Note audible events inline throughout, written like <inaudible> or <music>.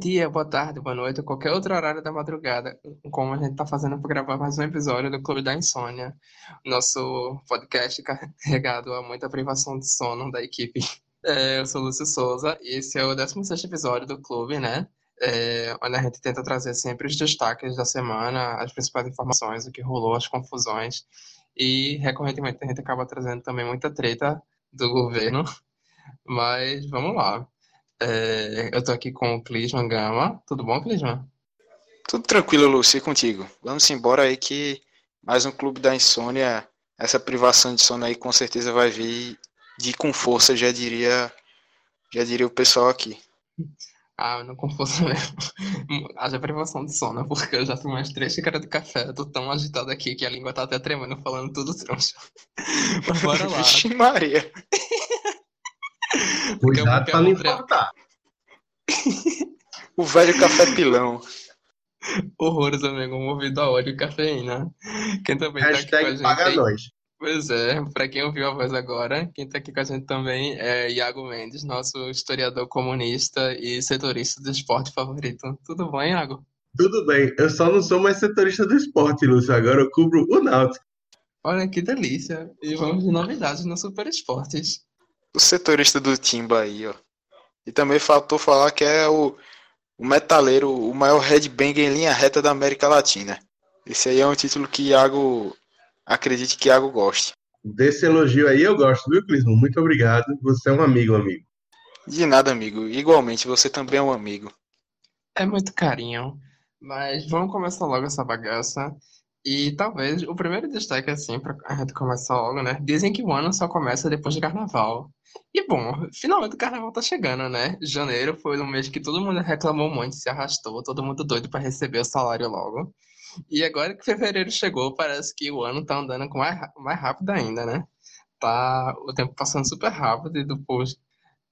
Dia, boa tarde, boa noite, qualquer outro horário da madrugada, como a gente está fazendo para gravar mais um episódio do Clube da Insônia, nosso podcast <laughs> carregado a muita privação de sono da equipe. É, eu sou Lúcio Souza e esse é o 16 episódio do Clube, né? É, onde a gente tenta trazer sempre os destaques da semana, as principais informações, o que rolou, as confusões. E recorrentemente a gente acaba trazendo também muita treta do governo. <laughs> Mas vamos lá. É, eu tô aqui com o Clisman Gama. Tudo bom, Clisman? Tudo tranquilo, Lúcio, e contigo. Vamos embora aí que mais um clube da insônia, essa privação de sono aí com certeza vai vir de com força, já diria, já diria o pessoal aqui. Ah, não com força mesmo. <laughs> Haja privação de sono, porque eu já tomei umas três xícaras de café, tô tão agitado aqui que a língua tá até tremendo, falando tudo <laughs> troncho. Mas bora lá. Vixe Maria. <laughs> Cuidado pra não infartar. o velho café pilão. Horrores, amigo, movido a óleo e cafeína. Quem também Hashtag tá aqui com a gente. paga nós. Pois é, pra quem ouviu a voz agora, quem tá aqui com a gente também é Iago Mendes, nosso historiador comunista e setorista do esporte favorito. Tudo bom, Iago? Tudo bem, eu só não sou mais setorista do esporte, Lúcio. Agora eu cubro o Náutico. Olha que delícia! E vamos de novidades no Super Esportes. O setorista do Timba aí, ó. E também faltou falar que é o, o metaleiro, o maior headbanger em linha reta da América Latina. Esse aí é um título que Iago, acredite que Iago goste. Desse elogio aí eu gosto, viu, Clismo? Muito obrigado. Você é um amigo, amigo. De nada, amigo. Igualmente, você também é um amigo. É muito carinho. Mas vamos começar logo essa bagaça. E talvez o primeiro destaque, assim, pra a gente começar logo, né? Dizem que o ano só começa depois do carnaval. E bom, finalmente o carnaval tá chegando, né? Janeiro foi um mês que todo mundo reclamou muito, se arrastou, todo mundo doido pra receber o salário logo. E agora que fevereiro chegou, parece que o ano tá andando com mais, mais rápido ainda, né? Tá o tempo passando super rápido e depois,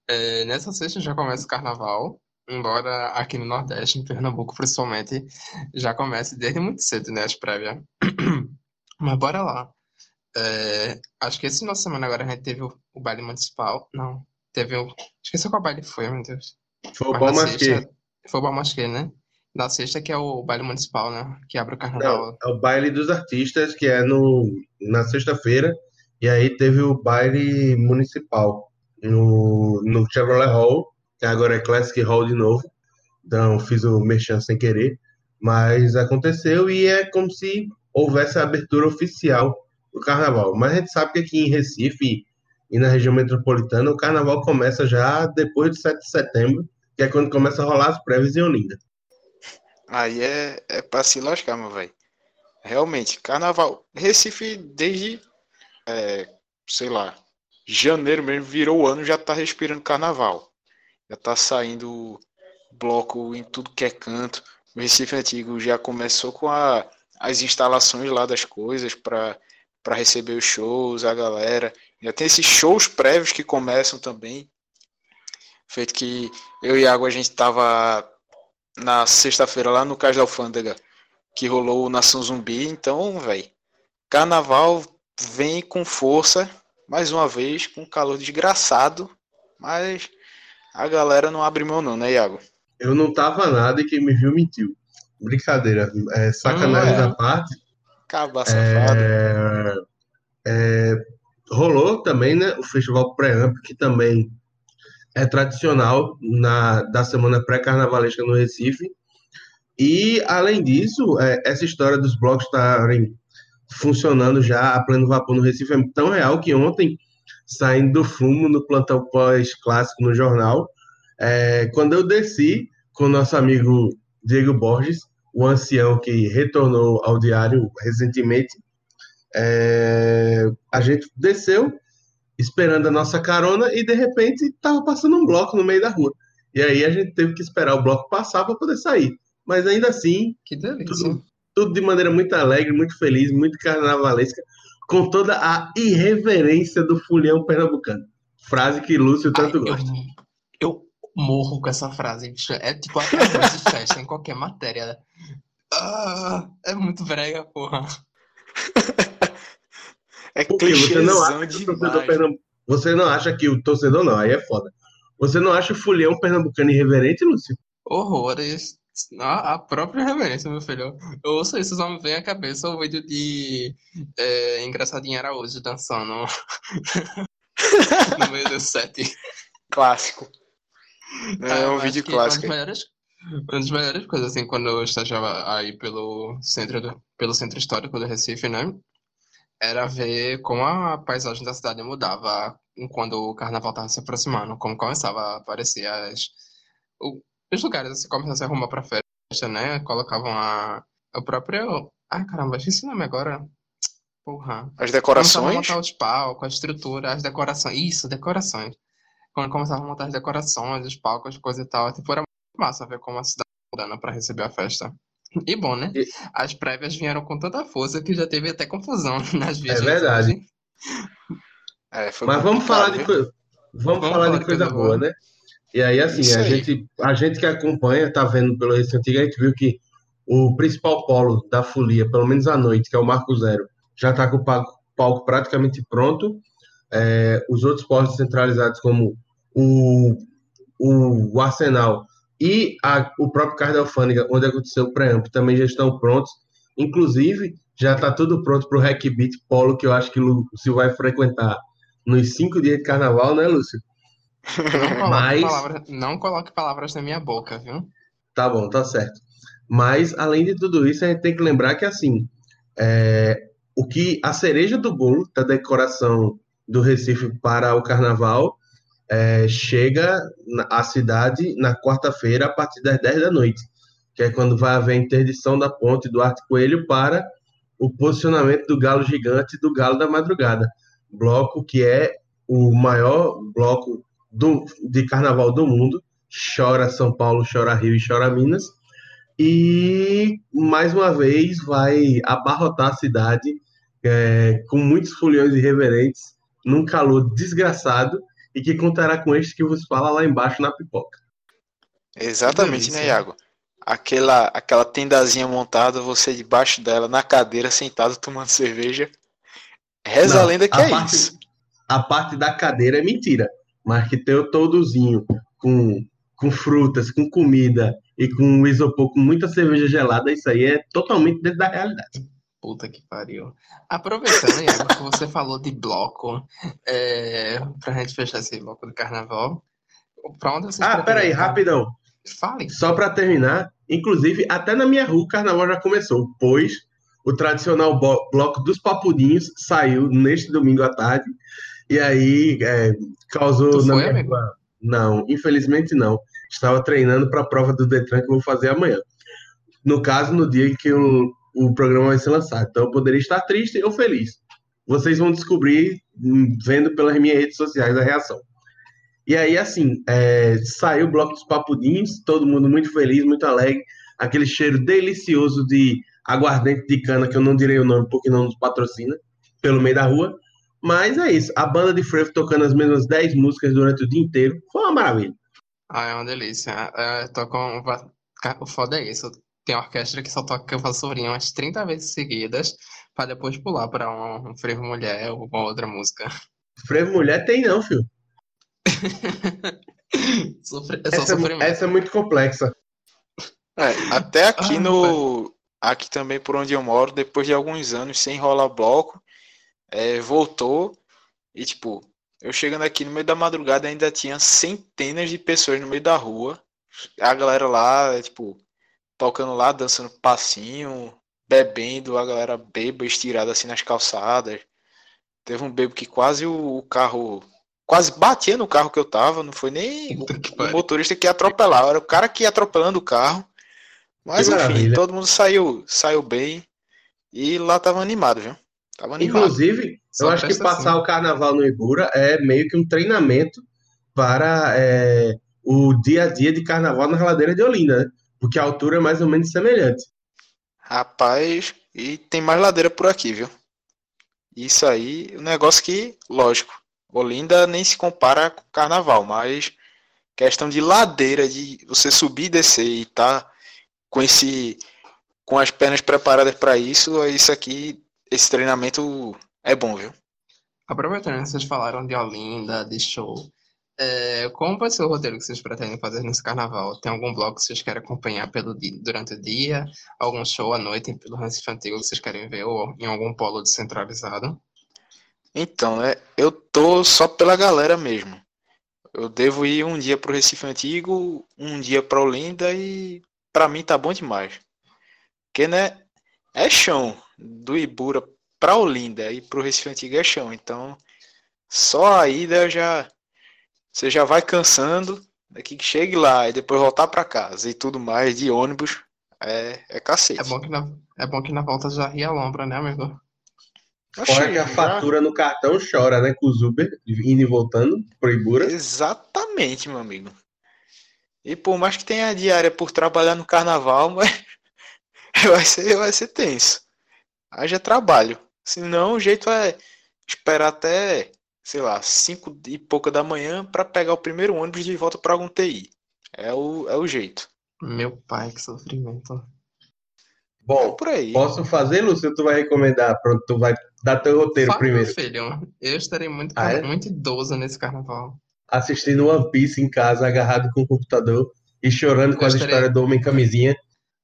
é, nessa sexta já começa o carnaval. Embora aqui no Nordeste, em Pernambuco principalmente, já comece desde muito cedo, né, as prévias. <clears throat> Mas bora lá. É, acho que esse de semana agora a gente teve o, o baile municipal. Não, teve o. Esqueci qual baile foi, meu Deus. Foi o Mas bom na masquê. sexta. Foi o Bom Masquê, né? Na sexta que é o baile municipal, né? Que abre o carnaval. Não, é o baile dos artistas, que é no, na sexta-feira. E aí teve o baile municipal no, no Chevrolet Hall, agora é Classic Hall de novo. Então fiz o merchan sem querer. Mas aconteceu e é como se houvesse a abertura oficial do carnaval. Mas a gente sabe que aqui em Recife e na região metropolitana o carnaval começa já depois de 7 de setembro, que é quando começa a rolar as prévias em Olinda. Aí é, é pra se lascar, meu velho. Realmente, carnaval. Recife, desde, é, sei lá, janeiro mesmo, virou o ano, já tá respirando carnaval. Já tá saindo bloco em tudo que é canto. O Recife Antigo já começou com a, as instalações lá das coisas para para receber os shows, a galera. Já tem esses shows prévios que começam também. Feito que eu e Iago a gente tava na sexta-feira lá no Cais da Alfândega, que rolou o Nação Zumbi. Então, velho, carnaval vem com força, mais uma vez, com calor desgraçado, mas a galera não abre mão não, né, Iago? Eu não tava nada e quem me viu mentiu. Brincadeira, é, sacanagem Não é. à parte. Caba safado. É, é, rolou também, né, o Festival Pré-Amp, que também é tradicional na, da semana pré-carnavalesca no Recife. E, além disso, é, essa história dos blocos estarem funcionando já a pleno vapor no Recife é tão real que ontem, saindo do fumo no plantão pós-clássico no jornal, é, quando eu desci com o nosso amigo Diego Borges, o ancião que retornou ao diário recentemente, é, a gente desceu esperando a nossa carona e de repente estava passando um bloco no meio da rua. E aí a gente teve que esperar o bloco passar para poder sair. Mas ainda assim, tudo, tudo de maneira muito alegre, muito feliz, muito carnavalesca, com toda a irreverência do fulião pernambucano. Frase que Lúcio tanto Ai, eu, gosta. eu morro com essa frase, bicho. É tipo a frase de festa em qualquer matéria. Ah, é muito brega, porra. É Porque você não acha que o torcedor pernambucano. Você não acha que o torcedor não, aí é foda. Você não acha o fulião pernambucano irreverente, Lúcio? horrores. A, a própria reverência, meu filho. Eu ouço isso, só me vem à cabeça o vídeo de é, Engraçadinho Araújo dançando <laughs> no meio do set. Clássico. É eu um vídeo que uma das clássico. melhores, uma das melhores coisas, assim, quando eu estagiava aí pelo centro, do- pelo centro histórico do Recife, né? Era ver como a paisagem da cidade mudava quando o carnaval estava se aproximando, como começava a aparecer as, o- os lugares, assim, a se arrumar pra festa, né? Colocavam a, o próprio... Ai, caramba, esqueci o nome agora. Porra. As Começavam a decorações. montar os palcos, a estrutura, as decorações. Isso, decorações. Quando começavam a montar as decorações, os palcos, coisa e tal. Tipo, era muito massa ver como a cidade tá mudando pra receber a festa. E bom, né? E- As prévias vieram com tanta força que já teve até confusão <laughs> nas virgens verdade. hoje. É, foi Mas vamos falar de coisa, vamos falar de coisa boa, né? E aí, assim, Isso a aí. gente, a gente que acompanha, tá vendo pelo Recife Antigo, a gente viu que o principal polo da folia, pelo menos à noite, que é o Marco Zero, já está com o palco, praticamente pronto. É, os outros polos descentralizados, como o, o Arsenal e a- o próprio da Alfândega, onde aconteceu o pré também já estão prontos. Inclusive, já está tudo pronto para o Hack Beat Polo, que eu acho que o Lúcio vai frequentar nos cinco dias de carnaval, né, Lúcio? Não <laughs> coloque, Mas- palavras, não coloque palavras na minha boca, viu? Tá bom, tá certo. Mas, além de tudo isso, a gente tem que lembrar que, assim, é, o que a cereja do bolo da decoração do Recife para o carnaval é, chega à cidade na quarta-feira, a partir das 10 da noite, que é quando vai haver a interdição da ponte do Arte Coelho para o posicionamento do Galo Gigante e do Galo da Madrugada. Bloco que é o maior bloco do- de carnaval do mundo. Chora São Paulo, chora Rio e chora Minas. E mais uma vez vai abarrotar a cidade é, com muitos foliões irreverentes, num calor desgraçado, e que contará com este que vos fala lá embaixo na pipoca. Exatamente, né. Iago? Aquela, aquela tendazinha montada, você debaixo dela, na cadeira, sentado, tomando cerveja. Reza Não, a lenda que a é parte- isso. A parte da cadeira é mentira, mas que tem o toldozinho com, com frutas, com comida e com isopor com muita cerveja gelada, isso aí é totalmente dentro da realidade. Puta que pariu. Aproveitando, Iago, que você falou de bloco, é, pra gente fechar esse bloco do carnaval, pra onde vocês Ah, peraí, rapidão. Fale. Só para terminar, inclusive, até na minha rua o carnaval já começou, pois o tradicional bloco dos papudinhos saiu neste domingo à tarde, e aí é, causou Tu foi, amigo? Não, infelizmente não. Estava treinando para a prova do Detran que eu vou fazer amanhã. No caso, no dia em que o, o programa vai ser lançado. Então eu poderia estar triste ou feliz. Vocês vão descobrir hum, vendo pelas minhas redes sociais a reação. E aí, assim, é, saiu o bloco dos papudinhos, todo mundo muito feliz, muito alegre, aquele cheiro delicioso de aguardente de cana, que eu não direi o nome porque não nos patrocina, pelo meio da rua. Mas é isso, a banda de frevo tocando as mesmas 10 músicas durante o dia inteiro, foi uma maravilha. Ah, é uma delícia. É, tocam, va- ca- o foda é isso. Tem orquestra que só toca vassourinha umas 30 vezes seguidas, pra depois pular pra um, um frevo mulher ou uma outra música. Frevo mulher tem não, filho. <laughs> Sofre- é Essa, sofrimento. essa é muito complexa. É, até aqui Ah, no. Aqui também por onde eu moro, depois de alguns anos sem rolar bloco, é, voltou e tipo, eu chegando aqui no meio da madrugada ainda tinha centenas de pessoas no meio da rua. A galera lá, é, tipo, tocando lá, dançando passinho, bebendo, a galera bêbada, estirada assim nas calçadas. Teve um bebo que quase o, carro. Quase batia no carro que eu tava, não foi nem o, o motorista que ia atropelar, era o cara que ia atropelando o carro. Mas Que enfim, maravilha. todo mundo saiu, saiu bem e lá tava animado, viu? Tava animado. Inclusive, eu acho que presta passar assim. o carnaval no Ibura é meio que um treinamento para é, o dia a dia de carnaval na Reladeira de Olinda, né? Porque a altura é mais ou menos semelhante. Rapaz, e tem mais ladeira por aqui, viu? Isso aí, um negócio que, lógico, Olinda nem se compara com carnaval, mas questão de ladeira, de você subir e descer e tá com esse com as pernas preparadas para isso, isso aqui, esse treinamento é bom, viu? Aproveitando que vocês falaram de Olinda, de show, É, como vai ser o roteiro que vocês pretendem fazer nesse carnaval? Tem algum bloco que vocês querem acompanhar pelo di- durante o dia? Algum show à noite pelo Recife Antigo que vocês querem ver? Ou em algum polo descentralizado? Então, né? Eu tô só pela galera mesmo. Eu devo ir um dia pro Recife Antigo, um dia pra Olinda e pra mim tá bom demais. Porque, né? É chão. Do Ibura pra Olinda e pro Recife Antigo é chão. Então, só a ida já. Você já vai cansando. Daqui que chegue lá e depois voltar pra casa e tudo mais de ônibus. É, é cacete. É bom que na, é bom que na volta já ria a lombra, né, amigo? Fora que a já- fatura no cartão chora, né? Com os Uber indo e voltando pro Ibura. Exatamente, meu amigo. E por mais que tenha diária por trabalhar no carnaval, <laughs> mas <laughs> vai ser, vai ser tenso. Haja trabalho. Senão o jeito é esperar até, sei lá, 5 e pouca da manhã para pegar o primeiro ônibus de volta para algum TI. É o, é o jeito. Meu pai, que sofrimento. É Bom, por aí. posso fazer, Lúcio? Tu vai recomendar? Pronto, tu vai dar teu roteiro Fala, primeiro. filho. Eu estarei muito, Ah, é? muito idoso nesse carnaval. Assistindo One Piece em casa, agarrado com o computador e chorando com as Gostaria- histórias do Homem Camisinha.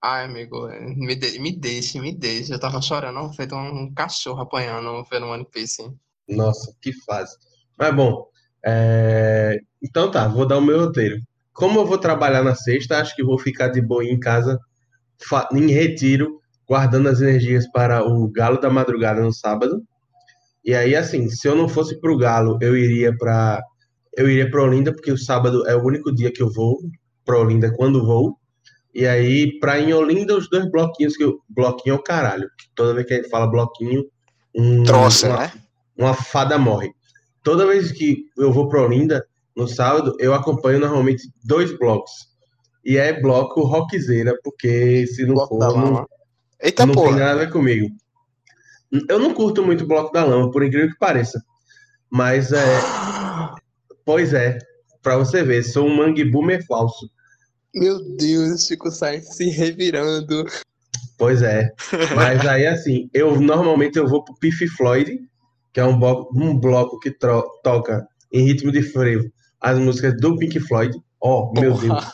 Ai, amigo, me, de- me deixe, me deixe. Eu tava chorando, feito um cachorro apanhando vendo One Piece. Nossa, que fase. Mas bom, é, então tá, vou dar o meu roteiro. Como eu vou trabalhar na sexta, acho que vou ficar de boa em casa, em retiro, guardando as energias para o Galo da Madrugada no sábado. E aí, assim, se eu não fosse pro Galo, eu iria para eu iria para Olinda, porque o sábado é o único dia que eu vou para Olinda quando vou. E aí, para em Olinda, os dois bloquinhos que eu, bloquinho é o caralho. Toda vez que a gente fala bloquinho, um, Troça, uma né? uma fada morre. Toda vez que eu vou para Olinda, no sábado, eu acompanho normalmente dois blocos. E é bloco rockzeira, porque se não Bloco da for, não. Eita não tem porra. nada a ver comigo. Eu não curto muito bloco da lama, por incrível que pareça. Mas é, <gasps> pois é, pra você ver, sou um mangue boomer falso. Meu Deus, Chico Sainz se revirando. Pois é. Mas aí, assim, eu normalmente eu vou pro Piff Floyd, que é um bloco, um bloco que toca em ritmo de frevo as músicas do Pink Floyd. Oh, meu Deus.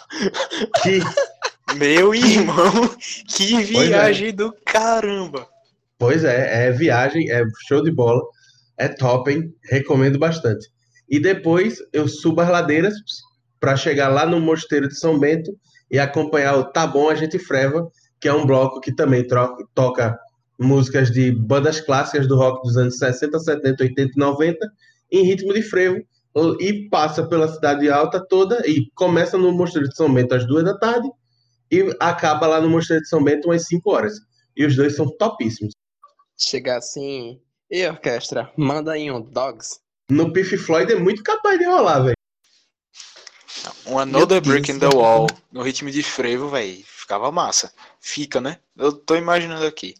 Que, <laughs> Meu irmão, que é. viagem do caramba. pois é, é viagem, é show de bola, é top, hein? Recomendo bastante. E depois eu subo as ladeiras para chegar lá no Mosteiro de São Bento e acompanhar o Tá Bom A Gente Freva, que é um bloco que também tro- toca músicas de bandas clássicas do rock dos anos 60, 70, 80 e 90 em ritmo de frevo e passa pela cidade alta toda e começa no Mosteiro de São Bento às duas da tarde e acaba lá no Mosteiro de São Bento às 5 horas. E os dois são topíssimos. Chegar assim. E orquestra, manda aí um Dogs. No Piff Floyd é muito capaz de rolar, velho. Um Another Deus Brick in the. Wall, no ritmo de frevo, velho. Ficava massa. Fica, né? Eu tô imaginando aqui.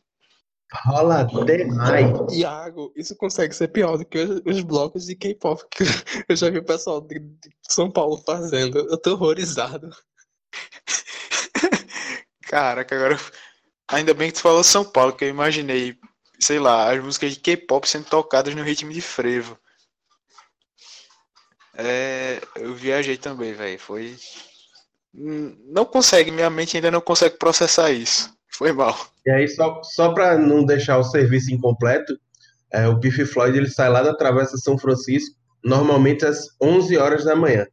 Rola demais. Iago, isso consegue ser pior do que os, os blocos de K-pop que <laughs> eu já vi o pessoal de, de São Paulo fazendo. Eu tô horrorizado. <laughs> Caraca, agora. Ainda bem que tu falou São Paulo, que eu imaginei, sei lá, as músicas de K-pop sendo tocadas no ritmo de frevo. É, eu viajei também, velho. Foi. Hum, Não consegue, minha mente ainda não consegue processar isso. Foi mal. E aí, só, só para não deixar o serviço incompleto, é, o Piff Floyd ele sai lá da Travessa São Francisco, normalmente às 11 horas da manhã.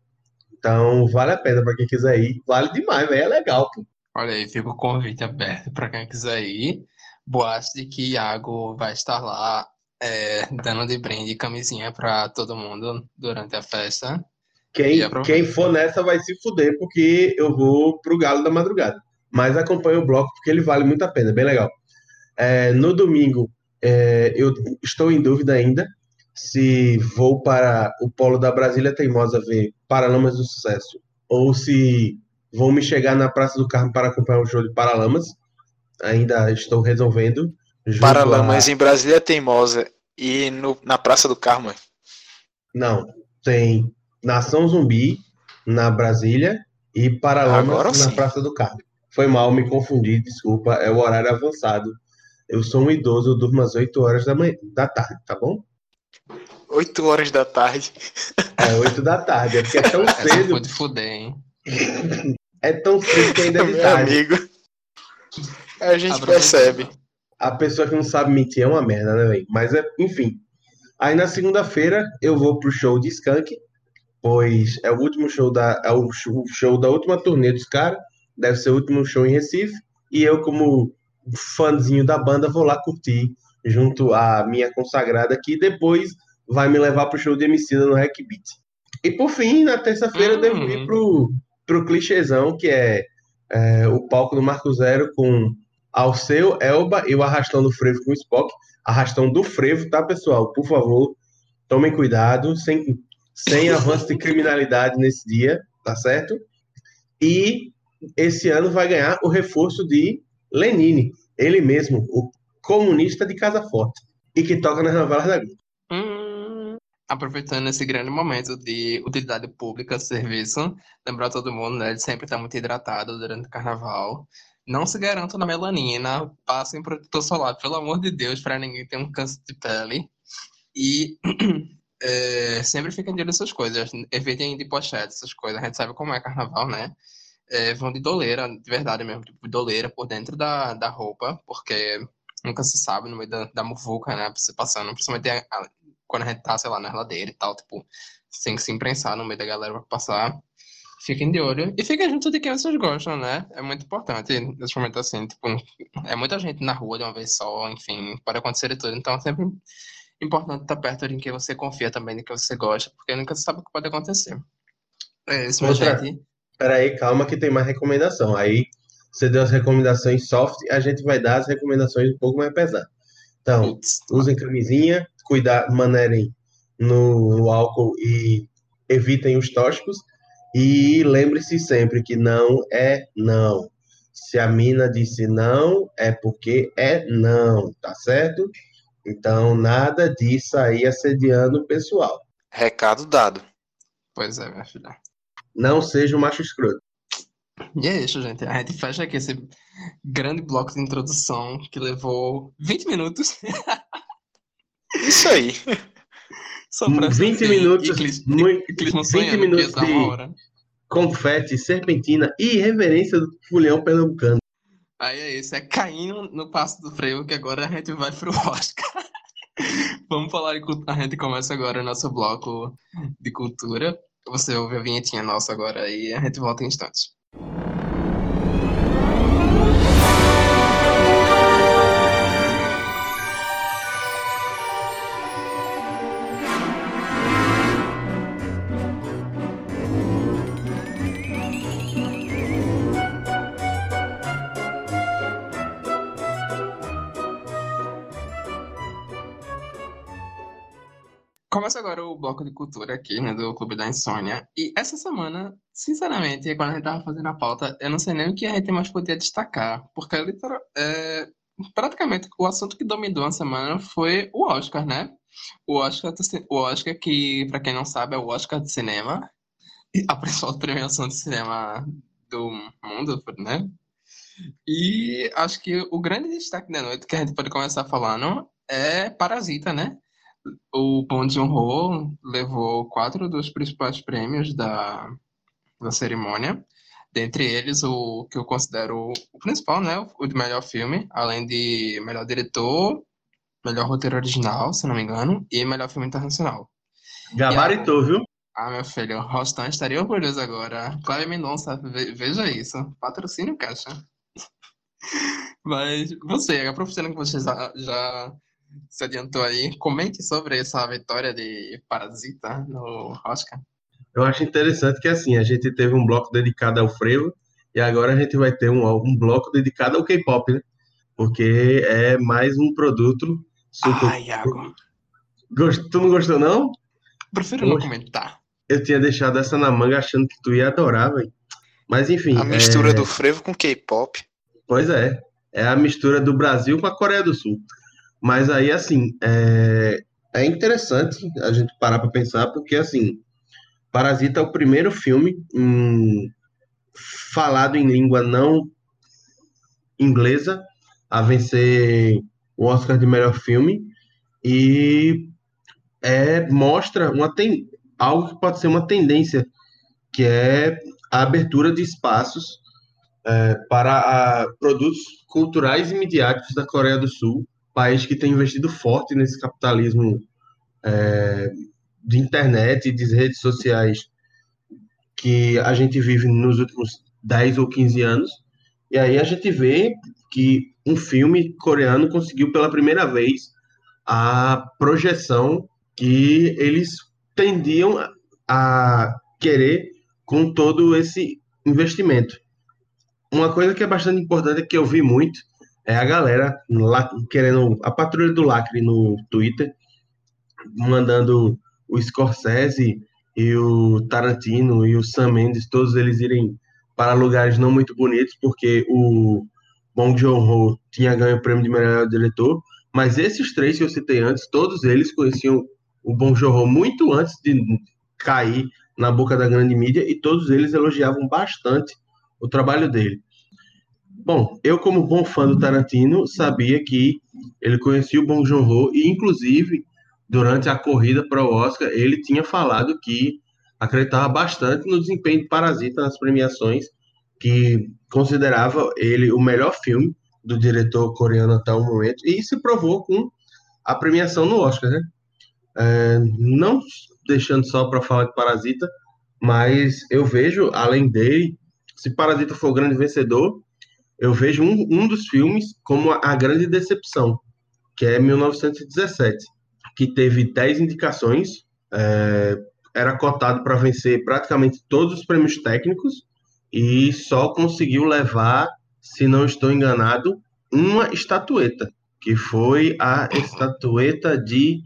Então, vale a pena para quem quiser ir. Vale demais, velho. É legal, pô. Olha aí, fica o convite aberto para quem quiser ir. Boato de que Iago vai estar lá é, dando de brinde camisinha para todo mundo durante a festa. Quem, quem for nessa vai se fuder, porque eu vou pro Galo da Madrugada. Mas acompanha o bloco, porque ele vale muito a pena, bem legal. É, no domingo, é, eu estou em dúvida ainda se vou para o Polo da Brasília Teimosa ver Paralamas do Sucesso ou se vou me chegar na Praça do Carmo para acompanhar o show de Paralamas. Ainda estou resolvendo. A- Paralamas em Brasília Teimosa e no, na Praça do Carmo. Não, tem Nação Zumbi na Brasília e Paralamas na. Praça do Carmo. Foi mal, me confundi, desculpa, é o horário avançado. Eu sou um idoso, eu durmo às 8 horas da manhã, da tarde, tá bom? 8 horas da tarde. É 8 da tarde, é porque é tão <laughs> cedo. foi de fuder, hein? É tão cedo que ainda é de Meu tarde. amigo. A gente percebe. A pessoa que não sabe mentir é uma merda, né, velho? Mas, é, enfim. Aí na segunda-feira eu vou pro show de Skank, pois é o último show da, é o show da última turnê dos caras, deve ser o último show em Recife, e eu, como fãzinho da banda, vou lá curtir junto à minha consagrada, que depois vai me levar pro show de Emicida no Hack Beat. E por fim, na terça-feira eu devo ir Hum. pro, pro clichêzão, que é, é, o palco do Marco Zero com Alceu, Elba e o Arrastão do Frevo com o Spock. Arrastão do Frevo, tá, pessoal? Por favor, tomem cuidado, sem, sem <laughs> avanço de criminalidade nesse dia, tá certo? E esse ano vai ganhar o reforço de Lenine, ele mesmo, o comunista de Casa Forte, e que toca nas novelas da Globo. Hum, aproveitando esse grande momento de utilidade pública, serviço, lembrar todo mundo, né, de sempre estar muito hidratado durante o carnaval. Não se garantam na melanina, passem protetor solar, pelo amor de Deus, para ninguém ter um câncer de pele. E <clears throat> é, sempre fiquem de olho coisas, evitem de pochete, essas coisas. A gente sabe como é carnaval, né? É, vão de doleira, de verdade mesmo, tipo, doleira por dentro da, da roupa, porque nunca se sabe no meio da, da muvuca, né? Você passando, principalmente a- a- quando a gente tá, sei lá, na ladeira e tal, tipo, tem que se imprensar no meio da galera pra passar. Fiquem de olho e fiquem junto de quem vocês gostam, né? É muito importante nesse momento assim, tipo, é muita gente na rua de uma vez só, enfim, pode acontecer de tudo. Então é sempre importante estar perto de quem você confia também, de quem você gosta, porque nunca se sabe o que pode acontecer. É isso, minha Outra- gente. Peraí, calma que tem mais recomendação. Aí você deu as recomendações soft, a gente vai dar as recomendações um pouco mais pesadas. Então, Putz, usem camisinha, cuidar, manerem no, no álcool e evitem os tóxicos. E lembre-se sempre que não é não. Se a mina disse não, é porque é não, tá certo? Então, nada disso aí assediando o pessoal. Recado dado. pois é, minha filha. Não seja um macho escroto. E é isso, gente. A gente fecha aqui esse grande bloco de introdução que levou 20 minutos Isso aí. <laughs> só pra 20 fim. minutos, E Clis- muito- Clisman 20 sonhando que ia minutos de hora. confete, serpentina e reverência do fulhão pernambucano. Aí é isso, é caindo no passo do freio que agora a gente vai pro Oscar. <laughs> Vamos falar de cultura. A gente começa agora o nosso bloco de cultura. Você ouve a vinhetinha nossa agora e a gente volta em instantes. Começa agora o bloco de cultura aqui, né, do Clube da Insônia. E essa semana, sinceramente, quando a gente tava fazendo a pauta, eu não sei nem o que a gente mais podia destacar, porque literal, é, praticamente o assunto que dominou a semana foi o Oscar, né? O Oscar, o Oscar que, pra quem não sabe, é o Oscar de cinema, a principal <laughs> premiação de cinema do mundo, né? E acho que o grande destaque da noite que a gente pode começar falando é Parasita, né? O Bong Joon-ho levou quatro dos principais prêmios da, da cerimônia. Dentre eles, o que eu considero o principal, né? O de melhor filme, além de melhor diretor, melhor roteiro original, se não me engano, e melhor filme internacional. Gabaritou, viu? Ah, meu filho, o Rostan estaria orgulhoso agora. Cláudia Mendonça, ve- veja isso. Patrocínio Caixa. <laughs> Mas você, aproveitando que você já, já se adiantou aí, comente sobre essa vitória de Parasita no Oscar. Eu acho interessante que assim, a gente teve um bloco dedicado ao frevo e agora a gente vai ter um, um bloco dedicado ao K-pop, né? Porque é mais um produto super. Ai, Iago, Gost- Tu não gostou, não? prefiro não comentar. Eu tinha deixado essa na manga achando que tu ia adorar, velho. Mas enfim. A mistura é- do frevo com K-pop. Pois é. É a mistura do Brasil com a Coreia do Sul. Mas aí, assim, é, é interessante a gente parar para pensar, porque, assim, Parasita é o primeiro filme hum, falado em língua não inglesa a vencer o Oscar de melhor filme. E é, mostra uma ten, algo que pode ser uma tendência, que é a abertura de espaços é, para a, produtos culturais e midiáticos da Coreia do Sul, país que tem investido forte nesse capitalismo é, de internet e de redes sociais que a gente vive nos últimos 10 ou 15 anos. E aí a gente vê que um filme coreano conseguiu pela primeira vez a projeção que eles tendiam a querer com todo esse investimento. Uma coisa que é bastante importante que eu vi muito é a galera lá querendo a patrulha do lacre no Twitter mandando o Scorsese e o Tarantino e o Sam Mendes todos eles irem para lugares não muito bonitos porque o Bong Joon-ho tinha ganho o prêmio de melhor diretor, mas esses três que eu citei antes, todos eles conheciam o Bong Joon-ho muito antes de cair na boca da grande mídia e todos eles elogiavam bastante o trabalho dele. Bom, eu como bom fã do Tarantino sabia que ele conhecia o Bong Joon-ho e inclusive durante a corrida para o Oscar ele tinha falado que acreditava bastante no desempenho de Parasita nas premiações, que considerava ele o melhor filme do diretor coreano até o momento e se provou com a premiação no Oscar, né? É, não deixando só para falar de Parasita, mas eu vejo, além dele, se Parasita for o grande vencedor, eu vejo um, um dos filmes como a, a grande decepção, que é 1917, que teve 10 indicações, é, era cotado para vencer praticamente todos os prêmios técnicos e só conseguiu levar, se não estou enganado, uma estatueta, que foi a estatueta de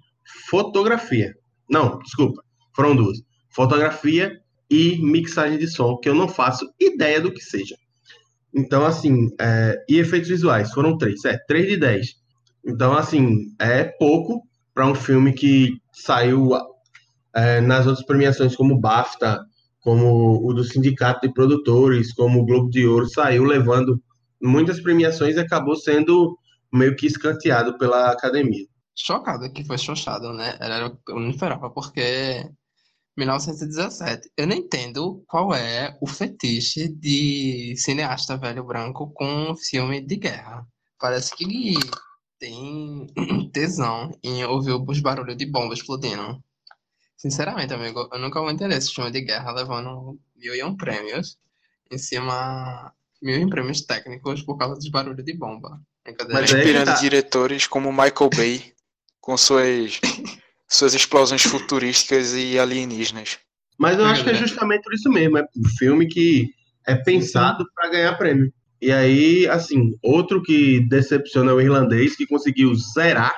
fotografia. Não, desculpa, foram duas. Fotografia e mixagem de som, que eu não faço ideia do que seja. Então, assim, é, e efeitos visuais, foram três, é, três de dez. Então, assim, é pouco para um filme que saiu é, nas outras premiações, como BAFTA, como o do Sindicato de Produtores, como o Globo de Ouro, saiu levando muitas premiações e acabou sendo meio que escanteado pela academia chocado que foi xoxado, né? Era, eu não esperava, porque 1917. Eu não entendo qual é o fetiche de cineasta velho branco com filme de guerra. Parece que ele tem <clears throat> tesão em ouvir os barulhos de bomba explodindo. Sinceramente, amigo, eu nunca vou entender esse filme de guerra levando mil e um prêmios em cima mil e um prêmios técnicos por causa dos barulhos de bomba. Mas inspirando tá... diretores como Michael Bay com suas, <laughs> suas explosões futurísticas e alienígenas. Mas eu acho que é justamente por isso mesmo. É um filme que é pensado para ganhar prêmio. E aí, assim, outro que decepciona é o irlandês, que conseguiu zerar,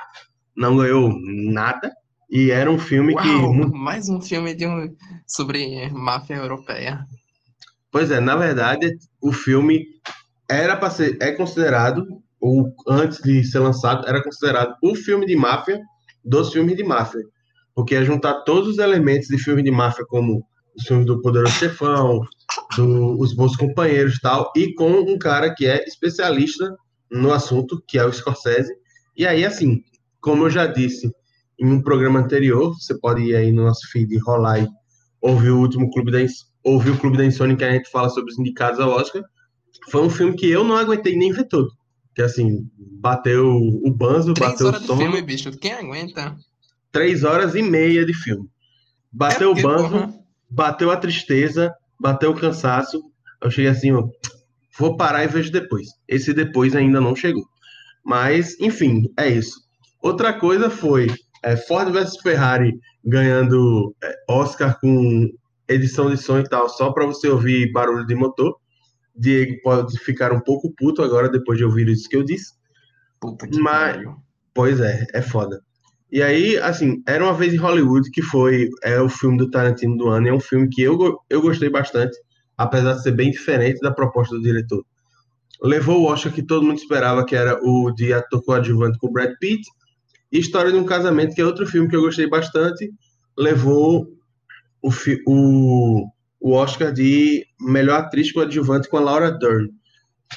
não ganhou nada. E era um filme Uau, que. Mais um filme de um... sobre máfia europeia. Pois é, na verdade, o filme era para ser. É considerado ou antes de ser lançado, era considerado o filme de máfia dos filmes de máfia. Porque é juntar todos os elementos de filme de máfia, como os filmes do Poderoso Chefão, do Os Bons Companheiros tal, e com um cara que é especialista no assunto, que é o Scorsese. E aí, assim, como eu já disse em um programa anterior, você pode ir aí no nosso feed rolar e ouvir o último Clube da, ouvir o Clube da Insônia que a gente fala sobre os indicados ao Oscar. Foi um filme que eu não aguentei nem ver todo que assim, bateu o banzo, Três bateu horas o som. Filme, bicho. Quem aguenta? Três horas e meia de filme. Bateu é porque, o banzo, porra. bateu a tristeza, bateu o cansaço. Eu cheguei assim, ó, vou parar e vejo depois. Esse depois ainda não chegou. Mas, enfim, é isso. Outra coisa foi é, Ford vs Ferrari ganhando é, Oscar com edição de som e tal, só para você ouvir barulho de motor. Diego pode ficar um pouco puto agora depois de ouvir isso que eu disse. Puta que Mas, pariu. pois é, é foda. E aí, assim, era uma vez em Hollywood que foi é o filme do Tarantino do ano. E é um filme que eu, eu gostei bastante, apesar de ser bem diferente da proposta do diretor. Levou o Oscar que todo mundo esperava, que era o de ator coadjuvante com Brad Pitt. E História de um Casamento, que é outro filme que eu gostei bastante. Levou o, o o Oscar de melhor atriz coadjuvante com a Laura Dern.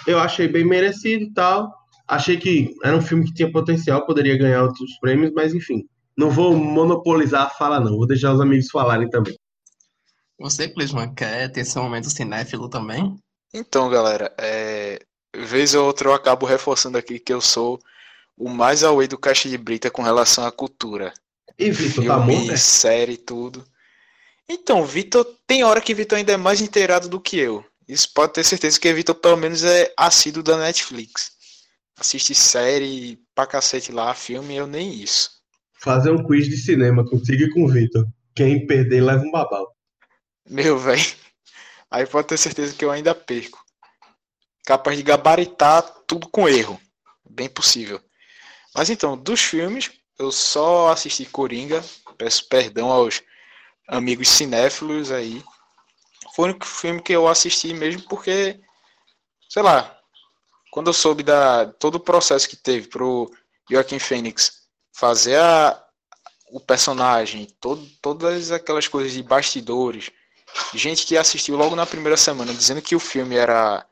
Eu achei bem merecido e tal. Achei que era um filme que tinha potencial, poderia ganhar outros prêmios, mas enfim, não vou monopolizar a fala, não. Vou deixar os amigos falarem também. Você, Clisman, quer ter seu momento cinéfilo também? Então, galera, é... vez ou outra eu acabo reforçando aqui que eu sou o mais away do Caixa de Brita com relação à cultura. E Vitor, tá bom, série, tudo. Então, Vitor, tem hora que Vitor ainda é mais inteirado do que eu. Isso pode ter certeza que Vitor, pelo menos, é assíduo da Netflix. Assiste série pra cacete lá, filme, eu nem isso. Fazer um quiz de cinema contigo e com o Vitor. Quem perder leva um babau. Meu, <laughs> velho. Aí pode ter certeza que eu ainda perco. Capaz de gabaritar tudo com erro. Bem possível. Mas então, dos filmes, eu só assisti Coringa. Peço perdão aos amigos cinéfilos aí. Foi o filme que eu assisti mesmo porque, sei lá, quando eu soube da todo o processo que teve pro Joaquim Phoenix fazer a, o personagem, todo, todas aquelas coisas de bastidores, gente que assistiu logo na primeira semana dizendo que o filme era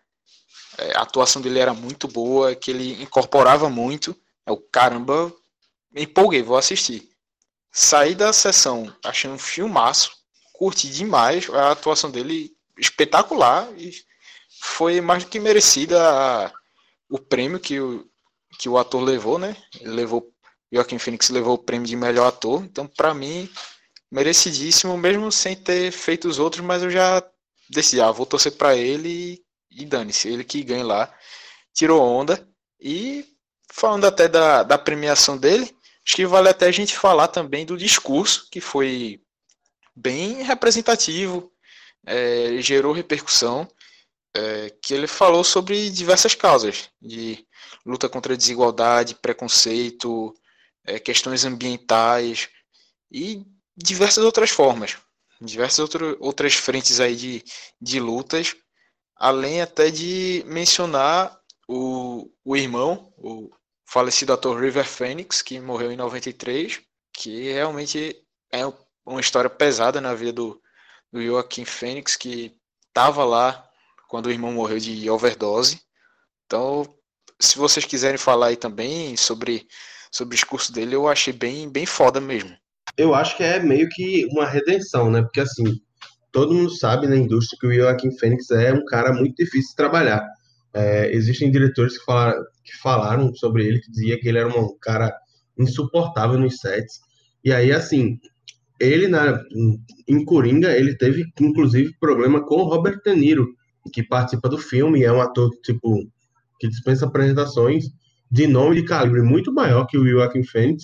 é, a atuação dele era muito boa, que ele incorporava muito. É o caramba, me empolguei, vou assistir. Saí da sessão achando um filmaço, curti demais a atuação dele espetacular e foi mais do que merecida a, o prêmio que o, que o ator levou, né? Ele levou Joaquim Phoenix levou o prêmio de melhor ator, então para mim merecidíssimo, mesmo sem ter feito os outros, mas eu já decidi, ah, vou torcer para ele e, e dane-se, ele que ganha lá. Tirou onda e falando até da, da premiação dele, acho que vale até a gente falar também do discurso, que foi bem representativo, é, gerou repercussão, é, que ele falou sobre diversas causas, de luta contra a desigualdade, preconceito, é, questões ambientais e diversas outras formas, diversas outro, outras frentes aí de, de lutas, além até de mencionar o, o irmão, o falecido ator River Phoenix, que morreu em 93, que realmente é uma história pesada na vida do, do Joaquim Phoenix, que estava lá quando o irmão morreu de overdose. Então, se vocês quiserem falar aí também sobre, sobre o discurso dele, eu achei bem, bem foda mesmo eu acho que é meio que uma redenção, né? Porque assim, todo mundo sabe na indústria que o Joaquim Fênix é um cara muito difícil de trabalhar. É, existem diretores que falaram, que falaram sobre ele, que dizia que ele era um cara insuportável nos sets. E aí, assim, ele na, em Coringa, ele teve, inclusive, problema com o Robert De Niro, que participa do filme, é um ator, tipo, que dispensa apresentações de nome de calibre muito maior que o Joaquim Fênix.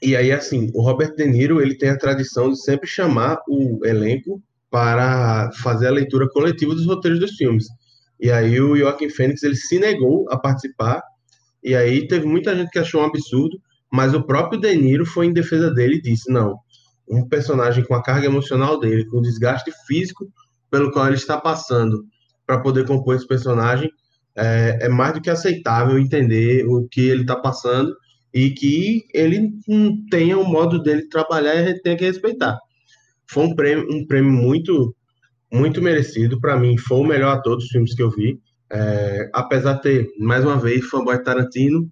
E aí, assim, o Robert De Niro, ele tem a tradição de sempre chamar o elenco para fazer a leitura coletiva dos roteiros dos filmes. E aí o Joaquim Fênix, ele se negou a participar, e aí teve muita gente que achou um absurdo, mas o próprio De Niro foi em defesa dele e disse, não, um personagem com a carga emocional dele, com o desgaste físico pelo qual ele está passando para poder compor esse personagem, é, é mais do que aceitável entender o que ele está passando e que ele tenha o modo dele trabalhar e tem que respeitar. Foi um prêmio, um prêmio muito, muito merecido para mim. Foi o melhor ator dos filmes que eu vi. É, apesar de ter, mais uma vez, fanboy Tarantino,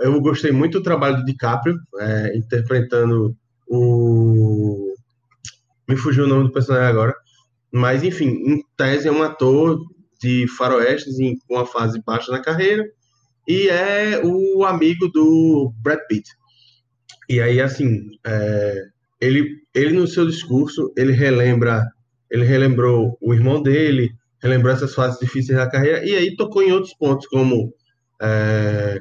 eu gostei muito do trabalho do DiCaprio, é, interpretando o. Me fugiu o nome do personagem agora. Mas, enfim, em tese é um ator de faroestes em uma fase baixa na carreira e é o amigo do Brad Pitt. E aí, assim, é, ele, ele no seu discurso, ele relembra, ele relembrou o irmão dele, relembrou essas fases difíceis da carreira, e aí tocou em outros pontos, como é,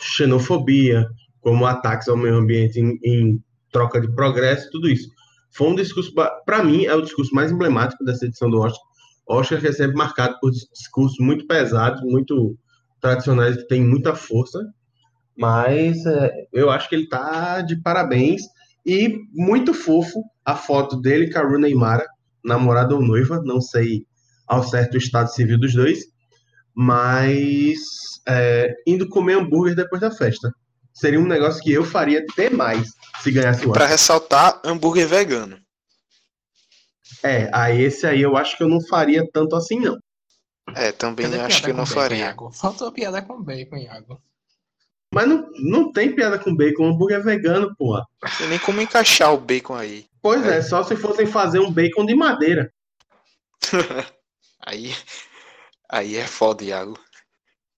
xenofobia, como ataques ao meio ambiente em, em troca de progresso, tudo isso. Foi um discurso, para mim, é o discurso mais emblemático dessa edição do Oscar. Oscar que é sempre marcado por discursos muito pesados, muito tradicionais que têm muita força, mas é, eu acho que ele tá de parabéns e muito fofo a foto dele com a Rooney Mara, namorada ou noiva, não sei ao certo o estado civil dos dois, mas é, indo comer hambúrguer depois da festa. Seria um negócio que eu faria até mais se ganhasse o Para ressaltar, hambúrguer vegano. É, aí esse aí eu acho que eu não faria tanto assim, não. É, também Cadê acho que eu não faria. Iago? Faltou piada com bacon, Iago. Mas não, não tem piada com bacon, hambúrguer é vegano, porra. Não tem nem como encaixar o bacon aí. Pois é, só se fossem fazer um bacon de madeira. <laughs> Aí, aí é foda, Iago.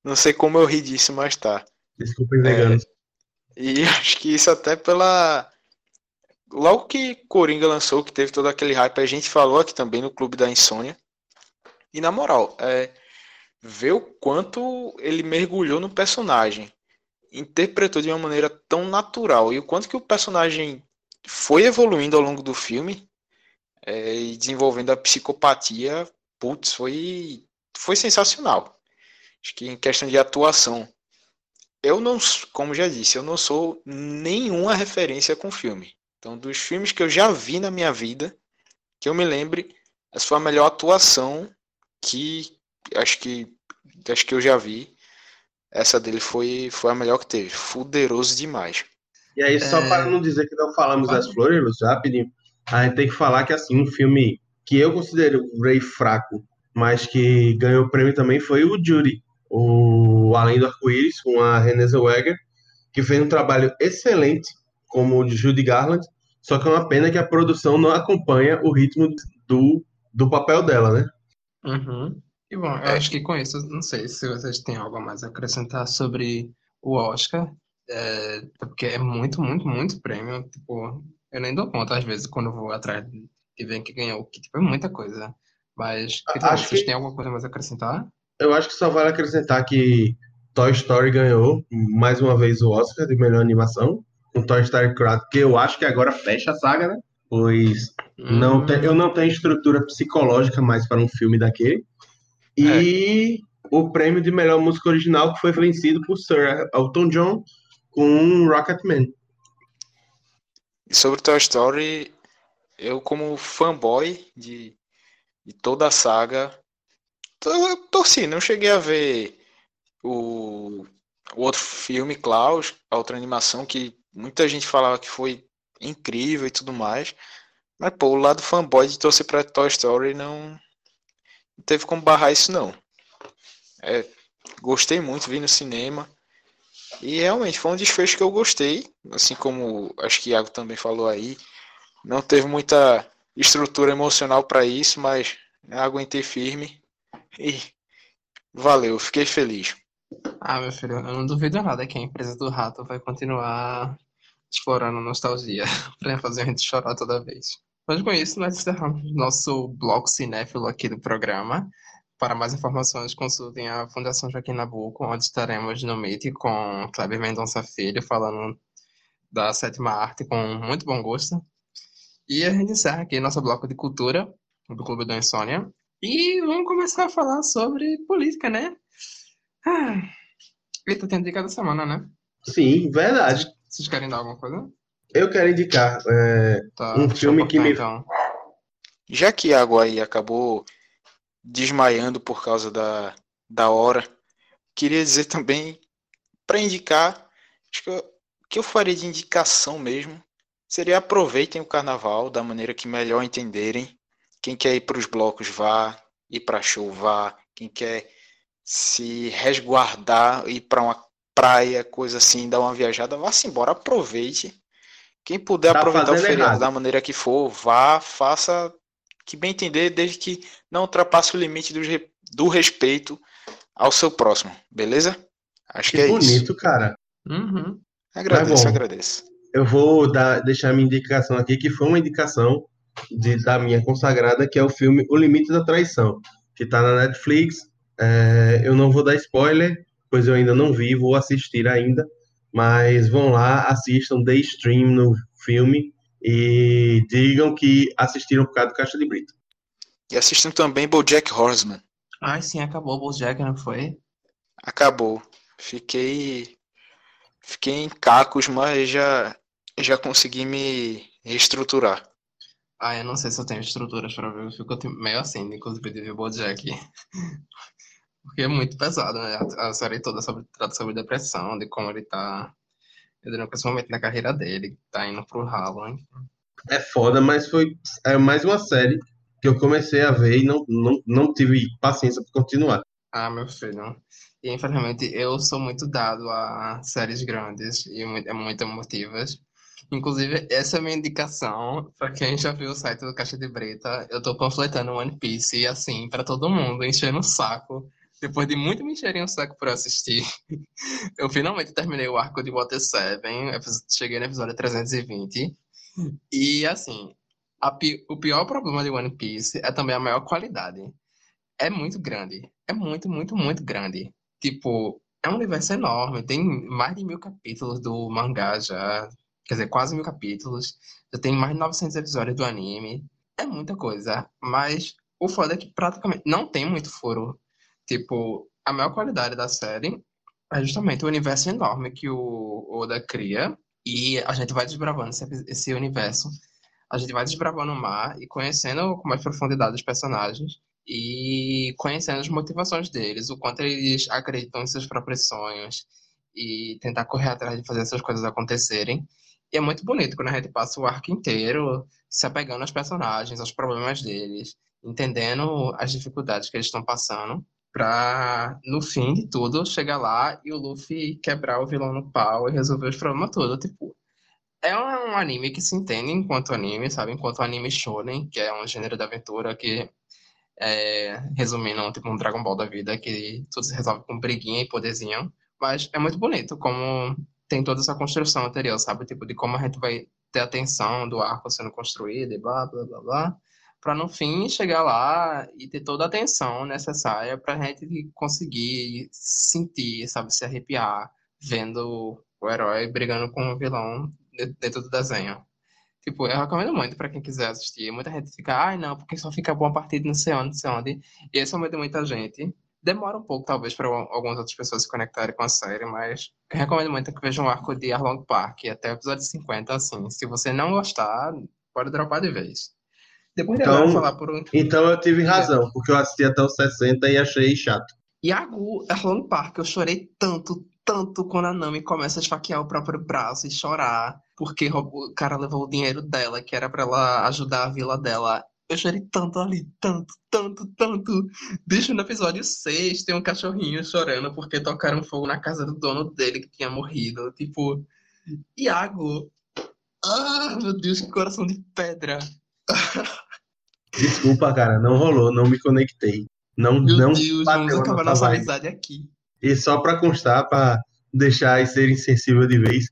Não sei como eu ri disso, mas tá. Desculpem, veganos. E <laughs> acho que isso até pela. Logo que Coringa lançou, que teve todo aquele hype, a gente falou aqui também no Clube da Insônia. E na moral, é, ver o quanto ele mergulhou no personagem, interpretou de uma maneira tão natural e o quanto que o personagem foi evoluindo ao longo do filme é, e desenvolvendo a psicopatia, putz, foi, foi sensacional. Acho que em questão de atuação, eu não, como já disse, eu não sou nenhuma referência com filme. Então, dos filmes que eu já vi na minha vida, que eu me lembre, essa foi a melhor atuação que acho que acho que eu já vi. Essa dele foi, foi a melhor que teve. Fuderoso demais. E aí, só é... para não dizer que não falamos das flores, rapidinho, a gente tem que falar que assim, um filme que eu considero Ray fraco, mas que ganhou o prêmio também foi o Judy, o Além do Arco-Íris, com a Renée Zellweger, que fez um trabalho excelente como o de Judy Garland, só que é uma pena que a produção não acompanha o ritmo do, do papel dela, né? Uhum. E bom, eu acho que com isso, não sei se vocês têm algo a mais a acrescentar sobre o Oscar, é, porque é muito, muito, muito prêmio. Tipo, eu nem dou conta às vezes quando vou atrás e ver que ganhou, que tipo, é muita coisa. Mas que tal, vocês que... têm alguma coisa mais a acrescentar? Eu acho que só vale acrescentar que Toy Story ganhou mais uma vez o Oscar de melhor animação. Com Toy Story 4, que eu acho que agora fecha a saga, né? Pois hum. não tem, eu não tenho estrutura psicológica mais para um filme daquele. E é. o prêmio de melhor música original que foi vencido por Sir Elton John com Rocketman. Sobre Toy Story, eu como fanboy de, de toda a saga, eu torci, não cheguei a ver o, o outro filme, Klaus, a outra animação que muita gente falava que foi incrível e tudo mais. Mas, pô, o lado fanboy de torcer pra Toy Story não, não teve como barrar isso, não. É, gostei muito, vi no cinema. E realmente foi um desfecho que eu gostei. Assim como acho que Iago também falou aí. Não teve muita estrutura emocional para isso, mas aguentei firme. E valeu, fiquei feliz. Ah, meu filho, eu não duvido nada que a empresa do rato vai continuar explorando nostalgia <laughs> para fazer a gente chorar toda vez. Mas com isso, nós encerramos nosso bloco cinéfilo aqui do programa. Para mais informações, consultem a Fundação Joaquim Nabuco, onde estaremos no Meet com Kleber Mendonça Filho, falando da sétima arte com muito bom gosto. E a gente encerra aqui nosso bloco de cultura do Clube da Insônia. E vamos começar a falar sobre política, né? Ah, eita, tem dica da semana, né? Sim, verdade. Vocês querem dar alguma coisa? Eu quero indicar é, tá, um filme que me. Então. Já que a água aí acabou desmaiando por causa da, da hora, queria dizer também, para indicar, acho que o que eu faria de indicação mesmo seria aproveitem o carnaval da maneira que melhor entenderem. Quem quer ir para os blocos, vá. Ir para show, vá. Quem quer se resguardar, ir para uma praia, coisa assim, dar uma viajada, vá-se embora, aproveite quem puder tá aproveitar o feriado errado. da maneira que for, vá, faça que bem entender, desde que não ultrapasse o limite do, do respeito ao seu próximo, beleza? Acho que, que é bonito, isso. bonito, cara. Uhum. Agradeço, tá agradeço. Eu vou dar, deixar minha indicação aqui, que foi uma indicação de, da minha consagrada, que é o filme O Limite da Traição, que está na Netflix. É, eu não vou dar spoiler, pois eu ainda não vi, vou assistir ainda. Mas vão lá, assistam, dê stream no filme e digam que assistiram por causa do Caixa de Brito. E assistam também BoJack Horseman. Ah, sim, acabou o BoJack, não foi? Acabou. Fiquei fiquei em cacos, mas já já consegui me reestruturar. Ah, eu não sei se eu tenho estruturas para ver, eu fico meio assim, inclusive, de ver o BoJack. <laughs> Porque é muito pesado, né? A, série toda sobre, trata sobre depressão, de como ele tá esse momento na carreira dele, tá indo pro ralo, hein? É foda, mas foi é mais uma série que eu comecei a ver e não, não, não tive paciência para continuar. Ah, meu filho. E, infelizmente, eu sou muito dado a séries grandes e mu- é muito emotivas. Inclusive, essa é a minha indicação para quem já viu o site do Caixa de Brita. Eu tô panfletando One Piece, assim, para todo mundo, enchendo o saco. Depois de muito me encherem o saco por assistir, <laughs> eu finalmente terminei o arco de Water 7, epi- cheguei no episódio 320. E, assim, o pior problema de One Piece é também a maior qualidade é muito grande. É muito, muito, muito grande. Tipo, é um universo enorme. Tem mais de mil capítulos do mangá já. Quer dizer, quase mil capítulos. Já tem mais de 900 episódios do anime. É muita coisa. Mas o foda é que praticamente não tem muito furo. Tipo, a maior qualidade da série é justamente o universo enorme que o Oda cria. E a gente vai desbravando esse, universo. A gente vai desbravando o mar e conhecendo com mais profundidade os personagens e conhecendo as motivações deles, o quanto eles acreditam em seus próprios sonhos e tentar correr atrás de fazer essas coisas acontecerem. E é muito bonito quando a gente passa o arco inteiro se apegando aos personagens, aos problemas deles, entendendo as dificuldades que eles estão passando, pra no fim de tudo chegar lá e o Luffy quebrar o vilão no pau e resolver os problemas todos. Tipo, é um, um anime que se entende enquanto anime, sabe? Enquanto anime shonen, que é um gênero de aventura que é, resumindo, tipo um Dragon Ball da vida, que tudo se resolve com briguinha e poderzinho. Mas é muito bonito como tem toda essa construção anterior, sabe? Tipo, de como a gente vai ter a tensão do arco sendo construído e blá, blá, blá, blá. Pra no fim chegar lá e ter toda a atenção necessária pra gente conseguir sentir, sabe? Se arrepiar vendo o herói brigando com o vilão de- dentro do desenho. Tipo, eu recomendo muito pra quem quiser assistir. Muita gente fica, ai não, porque só fica bom a partir de não sei onde, não sei onde. E esse é o medo de muita gente. Demora um pouco, talvez, para algumas outras pessoas se conectarem com a série, mas eu recomendo muito que vejam o arco de Arlong Park até o episódio 50, assim. Se você não gostar, pode dropar de vez. Depois de Então- falar por um. Então eu tive razão, porque eu assisti até os 60 e achei chato. Iago, Arlong Park, eu chorei tanto, tanto quando a Nami começa a esfaquear o próprio braço e chorar, porque o cara levou o dinheiro dela, que era pra ela ajudar a vila dela. Eu chorei tanto ali, tanto, tanto, tanto. Bicho, no episódio 6 tem um cachorrinho chorando porque tocaram fogo na casa do dono dele que tinha morrido. Tipo, Iago. Ah, meu Deus, que coração de pedra. <laughs> Desculpa, cara, não rolou, não me conectei. Não, Meu não Deus, bateu vamos acabar nossa vibe. amizade aqui. E só pra constar, pra deixar e ser insensível de vez,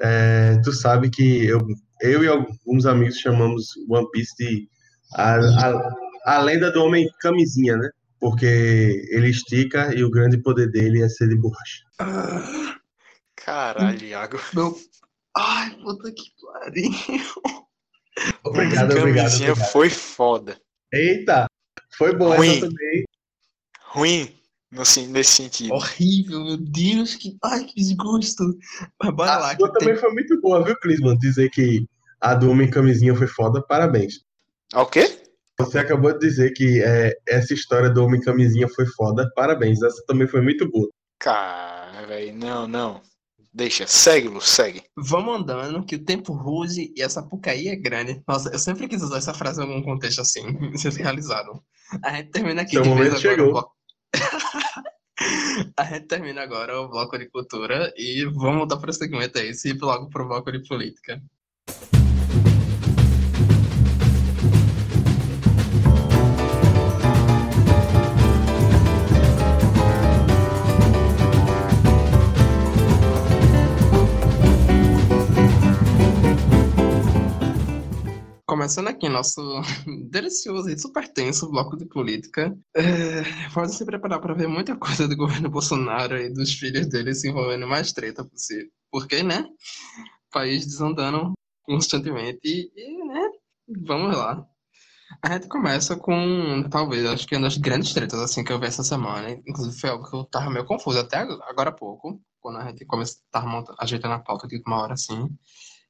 é, tu sabe que eu, eu e alguns amigos chamamos One Piece de a, a, a lenda do homem camisinha, né? Porque ele estica e o grande poder dele é ser de borracha. Ah. Caralho, Iago. Meu. Ai, puta que pariu. <laughs> Obrigado, obrigado, Camisinha obrigado. foi foda. Eita, foi boa Ruim. essa também. Ruim sen- nesse sentido. Horrível, meu Deus, que. Ai, que desgosto. Mas bora lá, A que sua também foi muito boa, viu, Clisman? Dizer que a do homem camisinha foi foda, parabéns. Ah, O quê? Você acabou de dizer que é, essa história do homem camisinha foi foda, parabéns. Essa também foi muito boa. Cara, velho, não, não. Deixa, segue, Lu, segue. Vamos andando, que o tempo ruge e essa pucaí é grande. Nossa, eu sempre quis usar essa frase em algum contexto assim, <laughs> ser realizado. A gente termina aqui Seu de vez momento agora chegou. o bloco. <laughs> A gente termina agora o bloco de cultura e vamos dar prosseguimento a esse e ir logo pro bloco de política. Começando aqui nosso <laughs> delicioso e super tenso bloco de política. É, pode se preparar para ver muita coisa do governo Bolsonaro e dos filhos dele se envolvendo mais treta possível. Porque, né? País desandando constantemente e, e, né? Vamos lá. A gente começa com, talvez, acho que uma das grandes tretas assim que eu vi essa semana. Inclusive foi algo que eu tava meio confuso até agora há pouco, quando a gente começa, tava monta- ajeitando a pauta de uma hora assim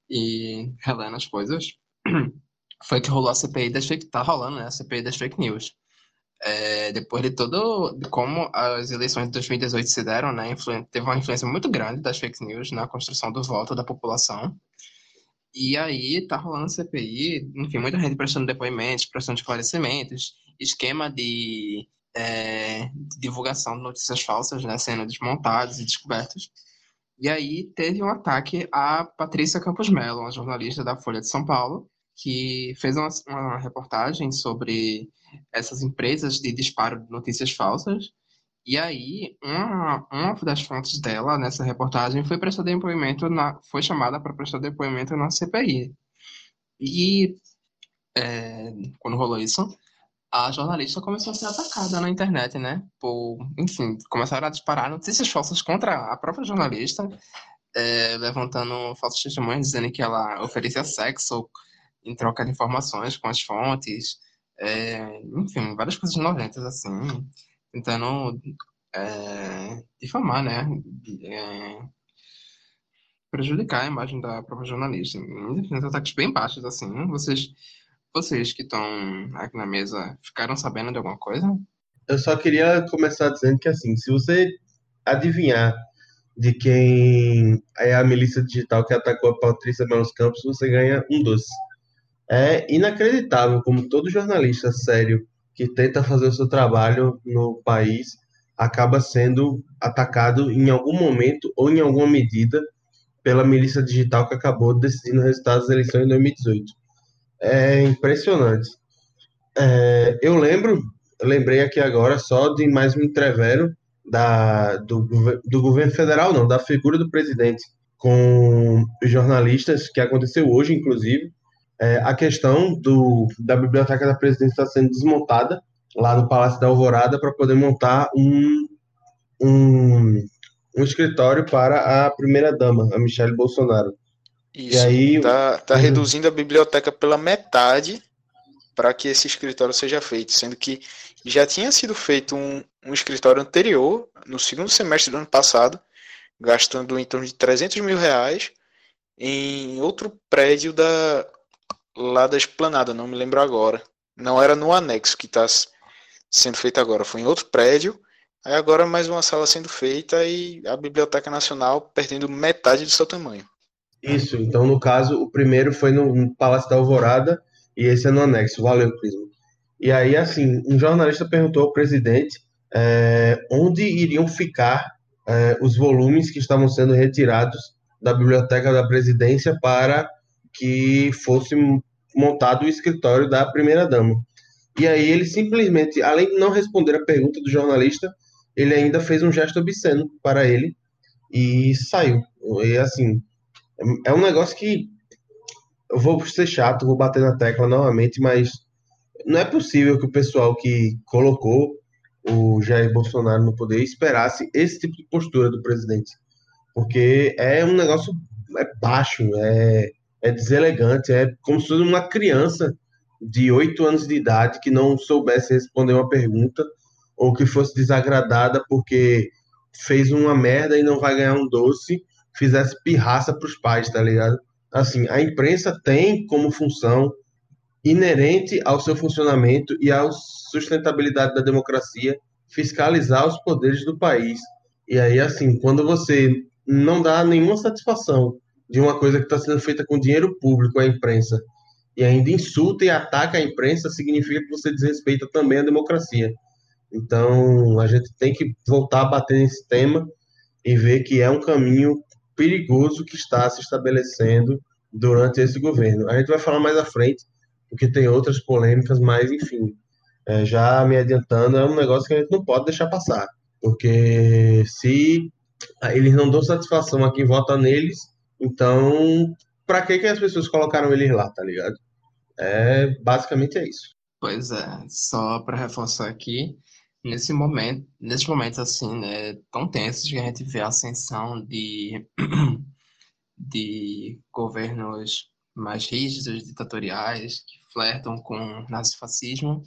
e relendo as coisas. <clears throat> Foi que rolou a CPI das fake, tá rolando, né? A CPI das fake news. É, depois de todo, como as eleições de 2018 se deram, né? teve uma influência muito grande das fake news na construção do voto da população. E aí tá rolando a CPI, enfim, muita gente prestando depoimentos, prestando esclarecimentos, esquema de é, de divulgação de notícias falsas, né, sendo desmontados e descobertos. E aí teve um ataque a Patrícia Campos Melo, uma jornalista da Folha de São Paulo, que fez uma, uma reportagem sobre essas empresas de disparo de notícias falsas. E aí, uma, uma das fontes dela nessa reportagem foi prestar depoimento na, foi chamada para prestar depoimento na CPI. E é, quando rolou isso, a jornalista começou a ser atacada na internet, né? Por, enfim, começaram a disparar notícias falsas contra a própria jornalista, é, levantando falsos testemunhos, dizendo que ela oferecia sexo em troca de informações com as fontes, é, enfim, várias coisas nojentas, assim, tentando é, difamar, né? É, prejudicar a imagem da própria jornalista. Enfim, ataques bem baixos, assim. Vocês vocês que estão aqui na mesa ficaram sabendo de alguma coisa? Eu só queria começar dizendo que, assim, se você adivinhar de quem é a milícia digital que atacou a Patrícia Melos Campos, você ganha um doce. É inacreditável como todo jornalista sério que tenta fazer o seu trabalho no país acaba sendo atacado em algum momento ou em alguma medida pela milícia digital que acabou decidindo o resultado das eleições de 2018 é impressionante. É, eu lembro, lembrei aqui agora só de mais um entrevero da, do, do governo federal, não, da figura do presidente com jornalistas, que aconteceu hoje, inclusive, é, a questão do, da biblioteca da presidência está sendo desmontada lá no Palácio da Alvorada para poder montar um, um, um escritório para a primeira-dama, a Michelle Bolsonaro. Isso. E aí, tá, tá uhum. reduzindo a biblioteca pela metade para que esse escritório seja feito, sendo que já tinha sido feito um, um escritório anterior, no segundo semestre do ano passado, gastando em torno de 300 mil reais em outro prédio da lá da esplanada, não me lembro agora. Não era no anexo que está sendo feito agora, foi em outro prédio. Aí agora mais uma sala sendo feita e a Biblioteca Nacional perdendo metade do seu tamanho. Isso, então no caso, o primeiro foi no Palácio da Alvorada e esse é no anexo. Valeu, Prisma. E aí, assim, um jornalista perguntou ao presidente é, onde iriam ficar é, os volumes que estavam sendo retirados da biblioteca da presidência para que fosse montado o escritório da primeira-dama. E aí ele simplesmente, além de não responder a pergunta do jornalista, ele ainda fez um gesto obsceno para ele e saiu. E assim, é um negócio que eu vou ser chato, vou bater na tecla novamente, mas não é possível que o pessoal que colocou o Jair Bolsonaro no poder esperasse esse tipo de postura do presidente. Porque é um negócio é baixo, é, é deselegante, é como se fosse uma criança de oito anos de idade que não soubesse responder uma pergunta ou que fosse desagradada porque fez uma merda e não vai ganhar um doce fizesse pirraça para os pais, tá ligado? Assim, a imprensa tem como função inerente ao seu funcionamento e à sustentabilidade da democracia fiscalizar os poderes do país. E aí, assim, quando você não dá nenhuma satisfação de uma coisa que está sendo feita com dinheiro público à imprensa e ainda insulta e ataca a imprensa, significa que você desrespeita também a democracia. Então, a gente tem que voltar a bater nesse tema e ver que é um caminho perigoso que está se estabelecendo durante esse governo. A gente vai falar mais à frente, porque tem outras polêmicas, mas enfim, é, já me adiantando, é um negócio que a gente não pode deixar passar, porque se eles não dão satisfação a quem vota neles, então para que, que as pessoas colocaram eles lá, tá ligado? É, basicamente é isso. Pois é, só para reforçar aqui, nesse momento, nesses momentos assim, né, tão tensos que a gente vê a ascensão de, <clears throat> de governos mais rígidos, ditatoriais, que flertam com nazifascismo,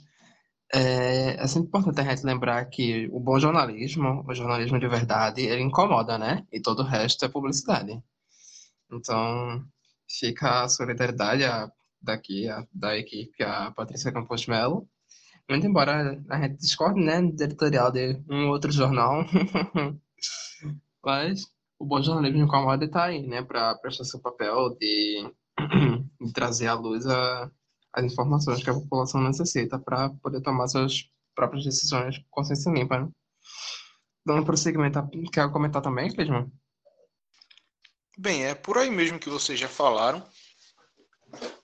é, é sempre importante a gente lembrar que o bom jornalismo, o jornalismo de verdade, ele incomoda, né? E todo o resto é publicidade. Então, fica a solidariedade daqui, a, da equipe, a Patrícia Campos Melo, muito embora a gente discorde, né, do editorial de um outro jornal, <laughs> mas o bom jornalismo incomoda está aí, né, para prestar seu papel de, <clears throat> de trazer à luz a, as informações que a população necessita para poder tomar suas próprias decisões, consciência limpa, né? Dando prosseguimento, quer comentar também, Clisman? Bem, é por aí mesmo que vocês já falaram.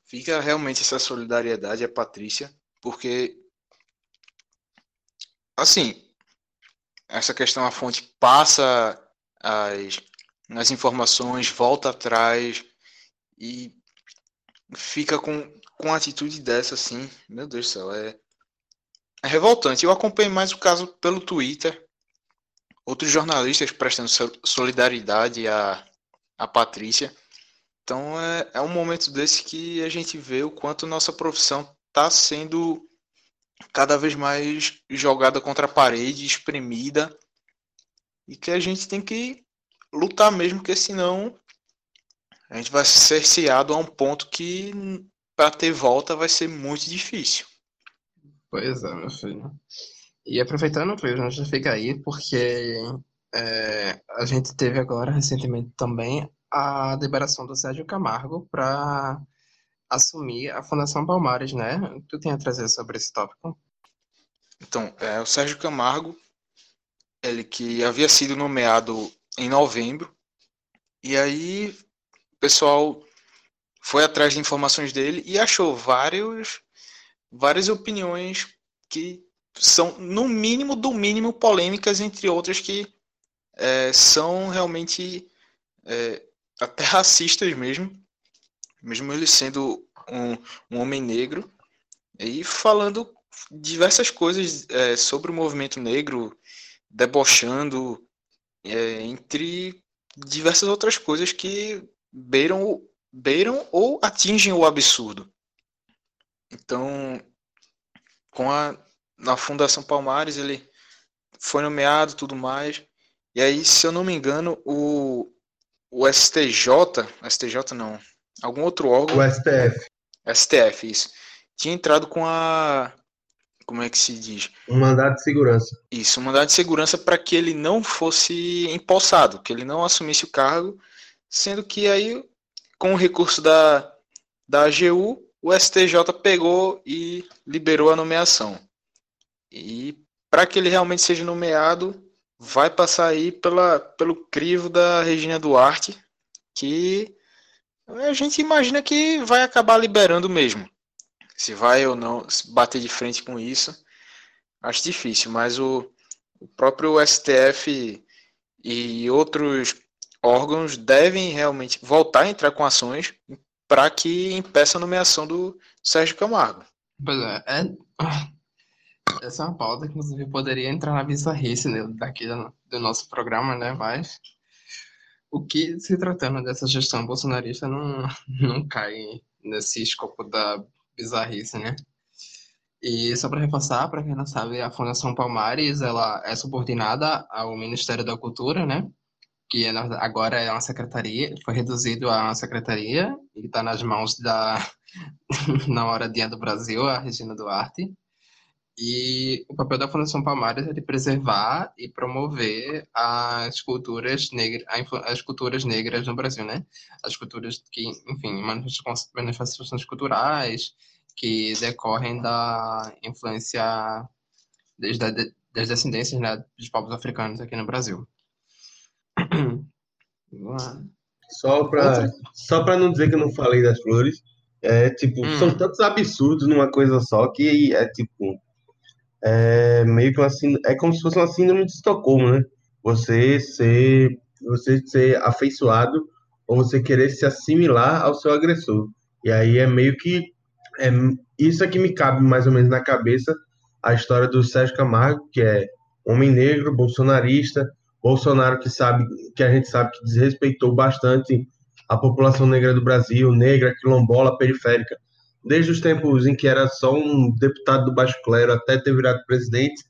Fica realmente essa solidariedade à Patrícia, porque, assim, essa questão, a fonte passa as, as informações, volta atrás e fica com, com atitude dessa, assim, meu Deus do céu, é, é revoltante. Eu acompanhei mais o caso pelo Twitter, outros jornalistas prestando solidariedade à, à Patrícia. Então é, é um momento desse que a gente vê o quanto nossa profissão está sendo cada vez mais jogada contra a parede, espremida, e que a gente tem que lutar mesmo, porque senão a gente vai ser cerceado a um ponto que para ter volta vai ser muito difícil. Pois é, meu filho. E aproveitando, Cleison, já fica aí, porque é, a gente teve agora recentemente também a liberação do Sérgio Camargo para assumir a Fundação Palmares, né? Tu tem a trazer sobre esse tópico? Então, é, o Sérgio Camargo, ele que havia sido nomeado em novembro, e aí o pessoal foi atrás de informações dele e achou vários, várias opiniões que são, no mínimo, do mínimo, polêmicas, entre outras que é, são realmente é, até <laughs> racistas mesmo, mesmo ele sendo um, um homem negro, e falando diversas coisas é, sobre o movimento negro, debochando, é, entre diversas outras coisas que beiram, beiram ou atingem o absurdo. Então, com a na Fundação Palmares, ele foi nomeado tudo mais. E aí, se eu não me engano, o, o STJ, STJ não, algum outro órgão. O STF. STF, isso. Tinha entrado com a. Como é que se diz? Um mandado de segurança. Isso, um mandado de segurança para que ele não fosse empossado, que ele não assumisse o cargo, sendo que aí, com o recurso da, da AGU, o STJ pegou e liberou a nomeação. E para que ele realmente seja nomeado, vai passar aí pela, pelo crivo da Regina Duarte, que a gente imagina que vai acabar liberando mesmo. Se vai ou não bater de frente com isso, acho difícil, mas o, o próprio STF e outros órgãos devem realmente voltar a entrar com ações para que impeça a nomeação do Sérgio Camargo. Pois é, é essa é uma pauta que, inclusive, poderia entrar na bizarrice né, daqui do, nosso programa, né? Mas o que, se tratando dessa gestão bolsonarista, não, não cai nesse escopo da bizarrice, né? E só para reforçar, para quem não sabe, a Fundação Palmares ela é subordinada ao Ministério da Cultura, né? Que é, agora é uma secretaria, foi reduzido a uma secretaria e está nas mãos da, <laughs> na hora do Brasil, a Regina Duarte. E o papel da Fundação Palmares é de preservar e promover as culturas negras, as culturas negras no Brasil, né? As culturas que, enfim, manifestações culturais que decorrem da influência desde das descendências né, dos povos africanos aqui no Brasil. <clears throat> Só para só para não dizer que eu não falei das flores, é tipo, hum. são tantos absurdos numa coisa só que é tipo é meio que uma é como se fosse uma síndrome de Estocolmo, né? Você ser, você ser afeiçoado ou você querer se assimilar ao seu agressor. E aí é meio que é, isso é que me cabe mais ou menos na cabeça a história do Sérgio Camargo, que é homem negro, bolsonarista, Bolsonaro que sabe que a gente sabe que desrespeitou bastante a população negra do Brasil, negra, quilombola, periférica desde os tempos em que era só um deputado do baixo clero até ter virado presidente.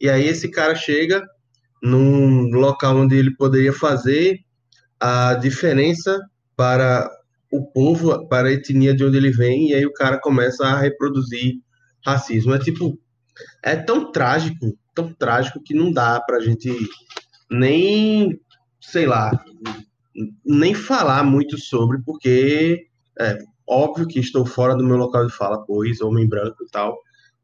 E aí esse cara chega num local onde ele poderia fazer a diferença para o povo, para a etnia de onde ele vem, e aí o cara começa a reproduzir racismo. É tipo, é tão trágico, tão trágico que não dá pra gente nem, sei lá, nem falar muito sobre, porque é, Óbvio que estou fora do meu local de fala, pois, homem branco e tal,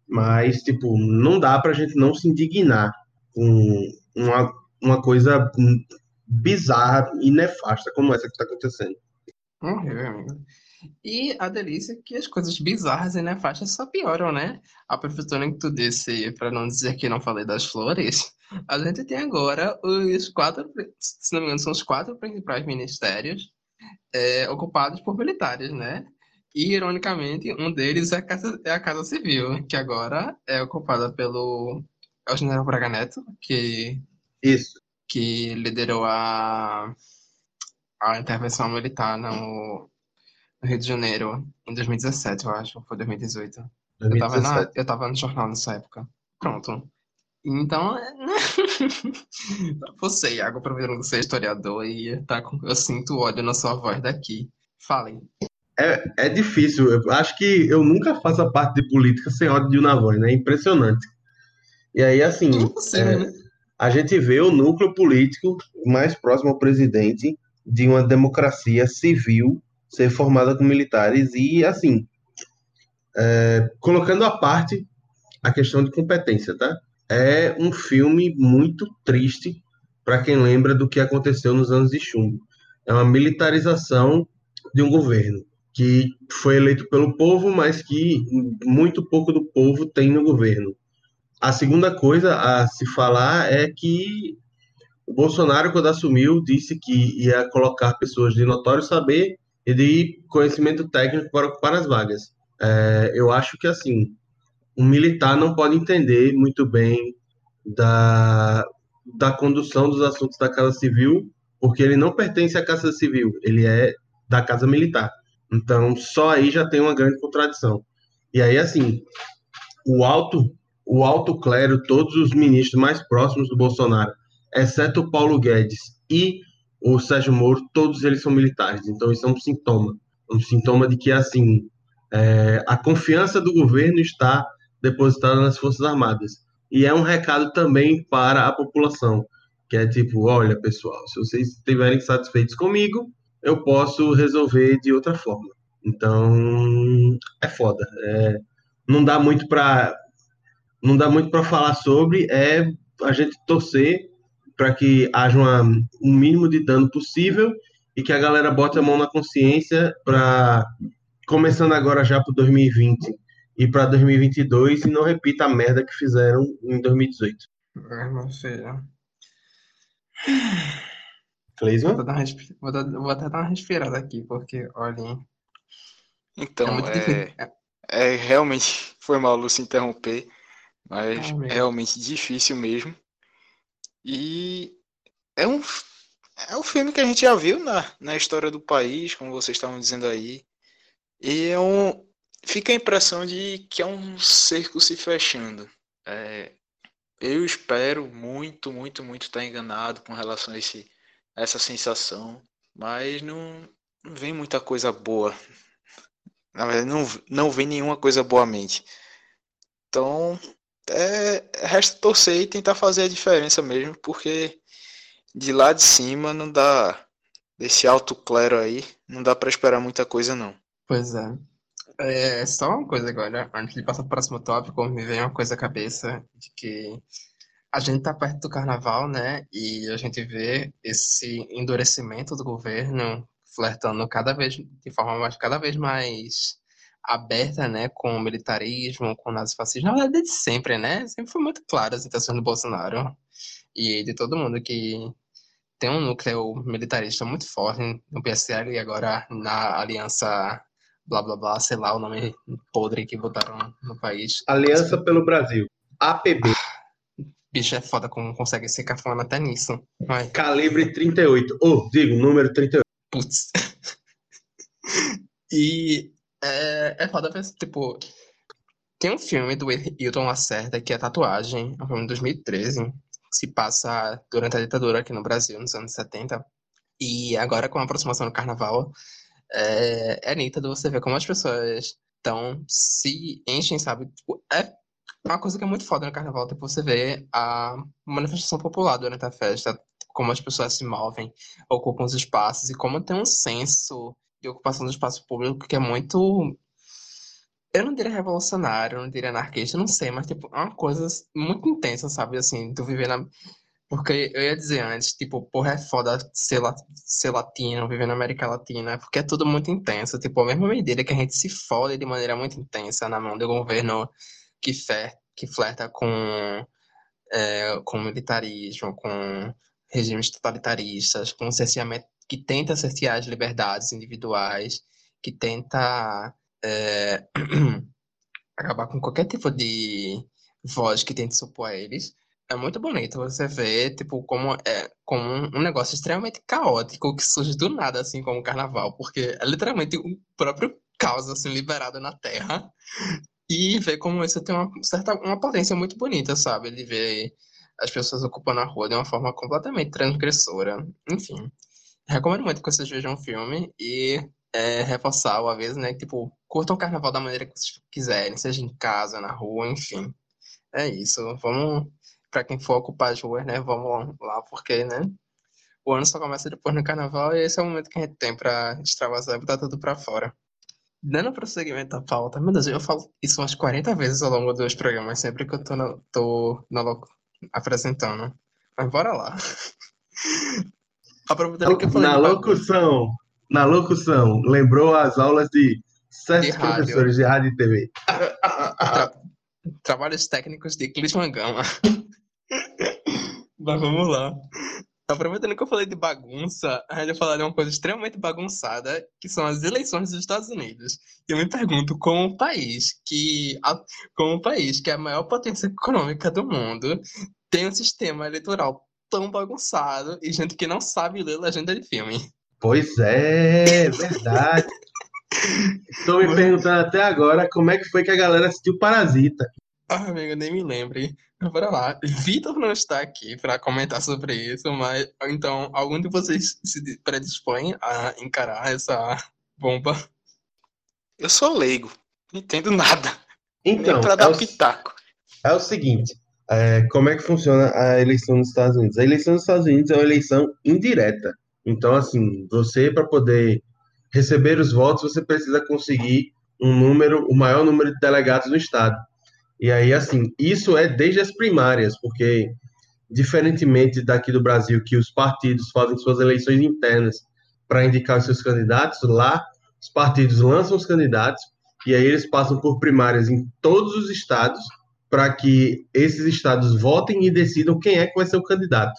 Mas, tipo, não dá pra gente não se indignar com uma, uma coisa bizarra e nefasta como essa que tá acontecendo. Horrível, amigo. E a delícia é que as coisas bizarras e nefastas só pioram, né? Aproveitando que tu disse, para não dizer que não falei das flores, a gente tem agora os quatro, se não me engano, são os quatro principais ministérios é, ocupados por militares, né? E, ironicamente, um deles é a, Casa, é a Casa Civil, que agora é ocupada pelo é o General Braga Neto, que, Isso. que liderou a, a intervenção militar no, no Rio de Janeiro em 2017, eu acho, foi 2018. Eu tava, na, 2017. eu tava no jornal nessa época. Pronto. Então, é, né? <laughs> você, Iago, aproveitando que você é historiador e tá com, eu sinto ódio na sua voz daqui. Falem. É, é difícil. Eu acho que eu nunca faço a parte de política sem ódio na voz, né? É impressionante. E aí, assim, Impossível, é, né? a gente vê o núcleo político mais próximo ao presidente de uma democracia civil ser formada com militares e, assim, é, colocando à parte a questão de competência, tá? É um filme muito triste para quem lembra do que aconteceu nos anos de chumbo. É uma militarização de um governo que foi eleito pelo povo, mas que muito pouco do povo tem no governo. A segunda coisa a se falar é que o Bolsonaro, quando assumiu, disse que ia colocar pessoas de notório saber e de conhecimento técnico para ocupar as vagas. É, eu acho que, assim, um militar não pode entender muito bem da, da condução dos assuntos da Casa Civil, porque ele não pertence à Casa Civil, ele é da Casa Militar. Então, só aí já tem uma grande contradição. E aí, assim, o alto, o alto clero, todos os ministros mais próximos do Bolsonaro, exceto o Paulo Guedes e o Sérgio Moro, todos eles são militares. Então, isso é um sintoma. Um sintoma de que, assim, é, a confiança do governo está depositada nas Forças Armadas. E é um recado também para a população, que é tipo, olha, pessoal, se vocês estiverem satisfeitos comigo, eu posso resolver de outra forma. Então, é foda. É, não dá muito para não dá muito para falar sobre, é a gente torcer para que haja uma, um mínimo de dano possível e que a galera bote a mão na consciência para começando agora já para 2020 e para 2022 e não repita a merda que fizeram em 2018. Ai, meu filho. Vou, Cleisman? dar uma respi- vou, dar- vou até dar uma respirada aqui, porque, olhem, é Então, muito é, difícil. É, é realmente foi mal Lúcio interromper, mas aí. realmente difícil mesmo. E é um, é um filme que a gente já viu na, na história do país, como vocês estavam dizendo aí. E é um, fica a impressão de que é um cerco se fechando. É, eu espero muito, muito, muito estar enganado com relação a esse, a essa sensação, mas não, vem muita coisa boa. Na verdade, não, não vem nenhuma coisa boa à mente. Então, é, resta torcer e tentar fazer a diferença mesmo, porque de lá de cima não dá, desse alto clero aí, não dá para esperar muita coisa não. Pois é. É, só uma coisa agora, antes de passar para o próximo tópico, me vem uma coisa à cabeça de que a gente tá perto do carnaval, né? E a gente vê esse endurecimento do governo flertando cada vez de forma mais, cada vez mais aberta, né? Com o militarismo, com o nazifascismo. Na verdade, desde sempre, né? Sempre foi muito claro as intenções do Bolsonaro e de todo mundo que tem um núcleo militarista muito forte no PSL e agora na aliança blá blá blá, sei lá o nome podre que botaram no país. Aliança pelo Brasil. APB. Bicho é foda como consegue ser cafona até nisso. Ai, Calibre 38. Ou, digo, número 38. putz. <laughs> E é, é foda tipo, tem um filme do Hilton Lacerda que é Tatuagem, é um filme de 2013, que se passa durante a ditadura aqui no Brasil, nos anos 70. E agora, com a aproximação do carnaval, é, é nítido você ver como as pessoas estão se enchem, sabe? Tipo, é uma coisa que é muito foda no carnaval, tipo, você vê a manifestação popular durante a festa, como as pessoas se movem, ocupam os espaços e como tem um senso de ocupação do espaço público que é muito Eu não diria revolucionário, eu não diria anarquista, não sei, mas tipo, é uma coisa muito intensa, sabe? Assim, tu viver na. Porque eu ia dizer antes, tipo, porra, é foda ser, la... ser latino, viver na América Latina, porque é tudo muito intenso. Tipo, a mesma medida que a gente se fode de maneira muito intensa na mão do governo que, que flerta com, é, com militarismo, com regimes totalitaristas, com cerceamento, que tenta cercear as liberdades individuais, que tenta é, <clears throat> acabar com qualquer tipo de voz que tente supor a eles. É muito bonito você ver, tipo, como é como um negócio extremamente caótico que surge do nada, assim, como o carnaval, porque é literalmente o próprio caos, assim, liberado na Terra. E ver como isso tem uma certa, uma potência muito bonita, sabe? De ver as pessoas ocupando a rua de uma forma completamente transgressora. Enfim, recomendo muito que vocês vejam o filme e é, reforçar o aviso, né? Tipo, curtam o carnaval da maneira que vocês quiserem, seja em casa, na rua, enfim. É isso. Vamos, para quem for ocupar as ruas, né? Vamos lá, porque, né? O ano só começa depois no carnaval e esse é o momento que a gente tem para extravasar e botar tudo para fora. Dando prosseguimento à pauta, meu Deus, eu falo isso umas 40 vezes ao longo dos programas, sempre que eu tô, no, tô no, apresentando. Mas bora lá. <laughs> Aproveitando que eu falei. Na locução, na locução, lembrou as aulas de sete professores de rádio e TV. <laughs> Tra trabalhos técnicos de Clisman Gama. <laughs> Mas vamos lá. Aproveitando que eu falei de bagunça, a falar de uma coisa extremamente bagunçada, que são as eleições dos Estados Unidos. Eu me pergunto, como um país que, como um país que é a maior potência econômica do mundo, tem um sistema eleitoral tão bagunçado e gente que não sabe ler legenda de filme. Pois é, verdade. Estou me perguntando até agora como é que foi que a galera assistiu Parasita. Ah, amigo, nem me lembre. Bora lá. Vitor não está aqui para comentar sobre isso, mas então, algum de vocês se predispõe a encarar essa bomba? Eu sou leigo, não entendo nada. Então, para dar é o, pitaco. É o seguinte, é, como é que funciona a eleição nos Estados Unidos? A eleição nos Estados Unidos é uma eleição indireta. Então, assim, você, para poder receber os votos, você precisa conseguir um número, o maior número de delegados no estado. E aí, assim, isso é desde as primárias, porque, diferentemente daqui do Brasil, que os partidos fazem suas eleições internas para indicar os seus candidatos, lá os partidos lançam os candidatos e aí eles passam por primárias em todos os estados para que esses estados votem e decidam quem é que vai ser o candidato.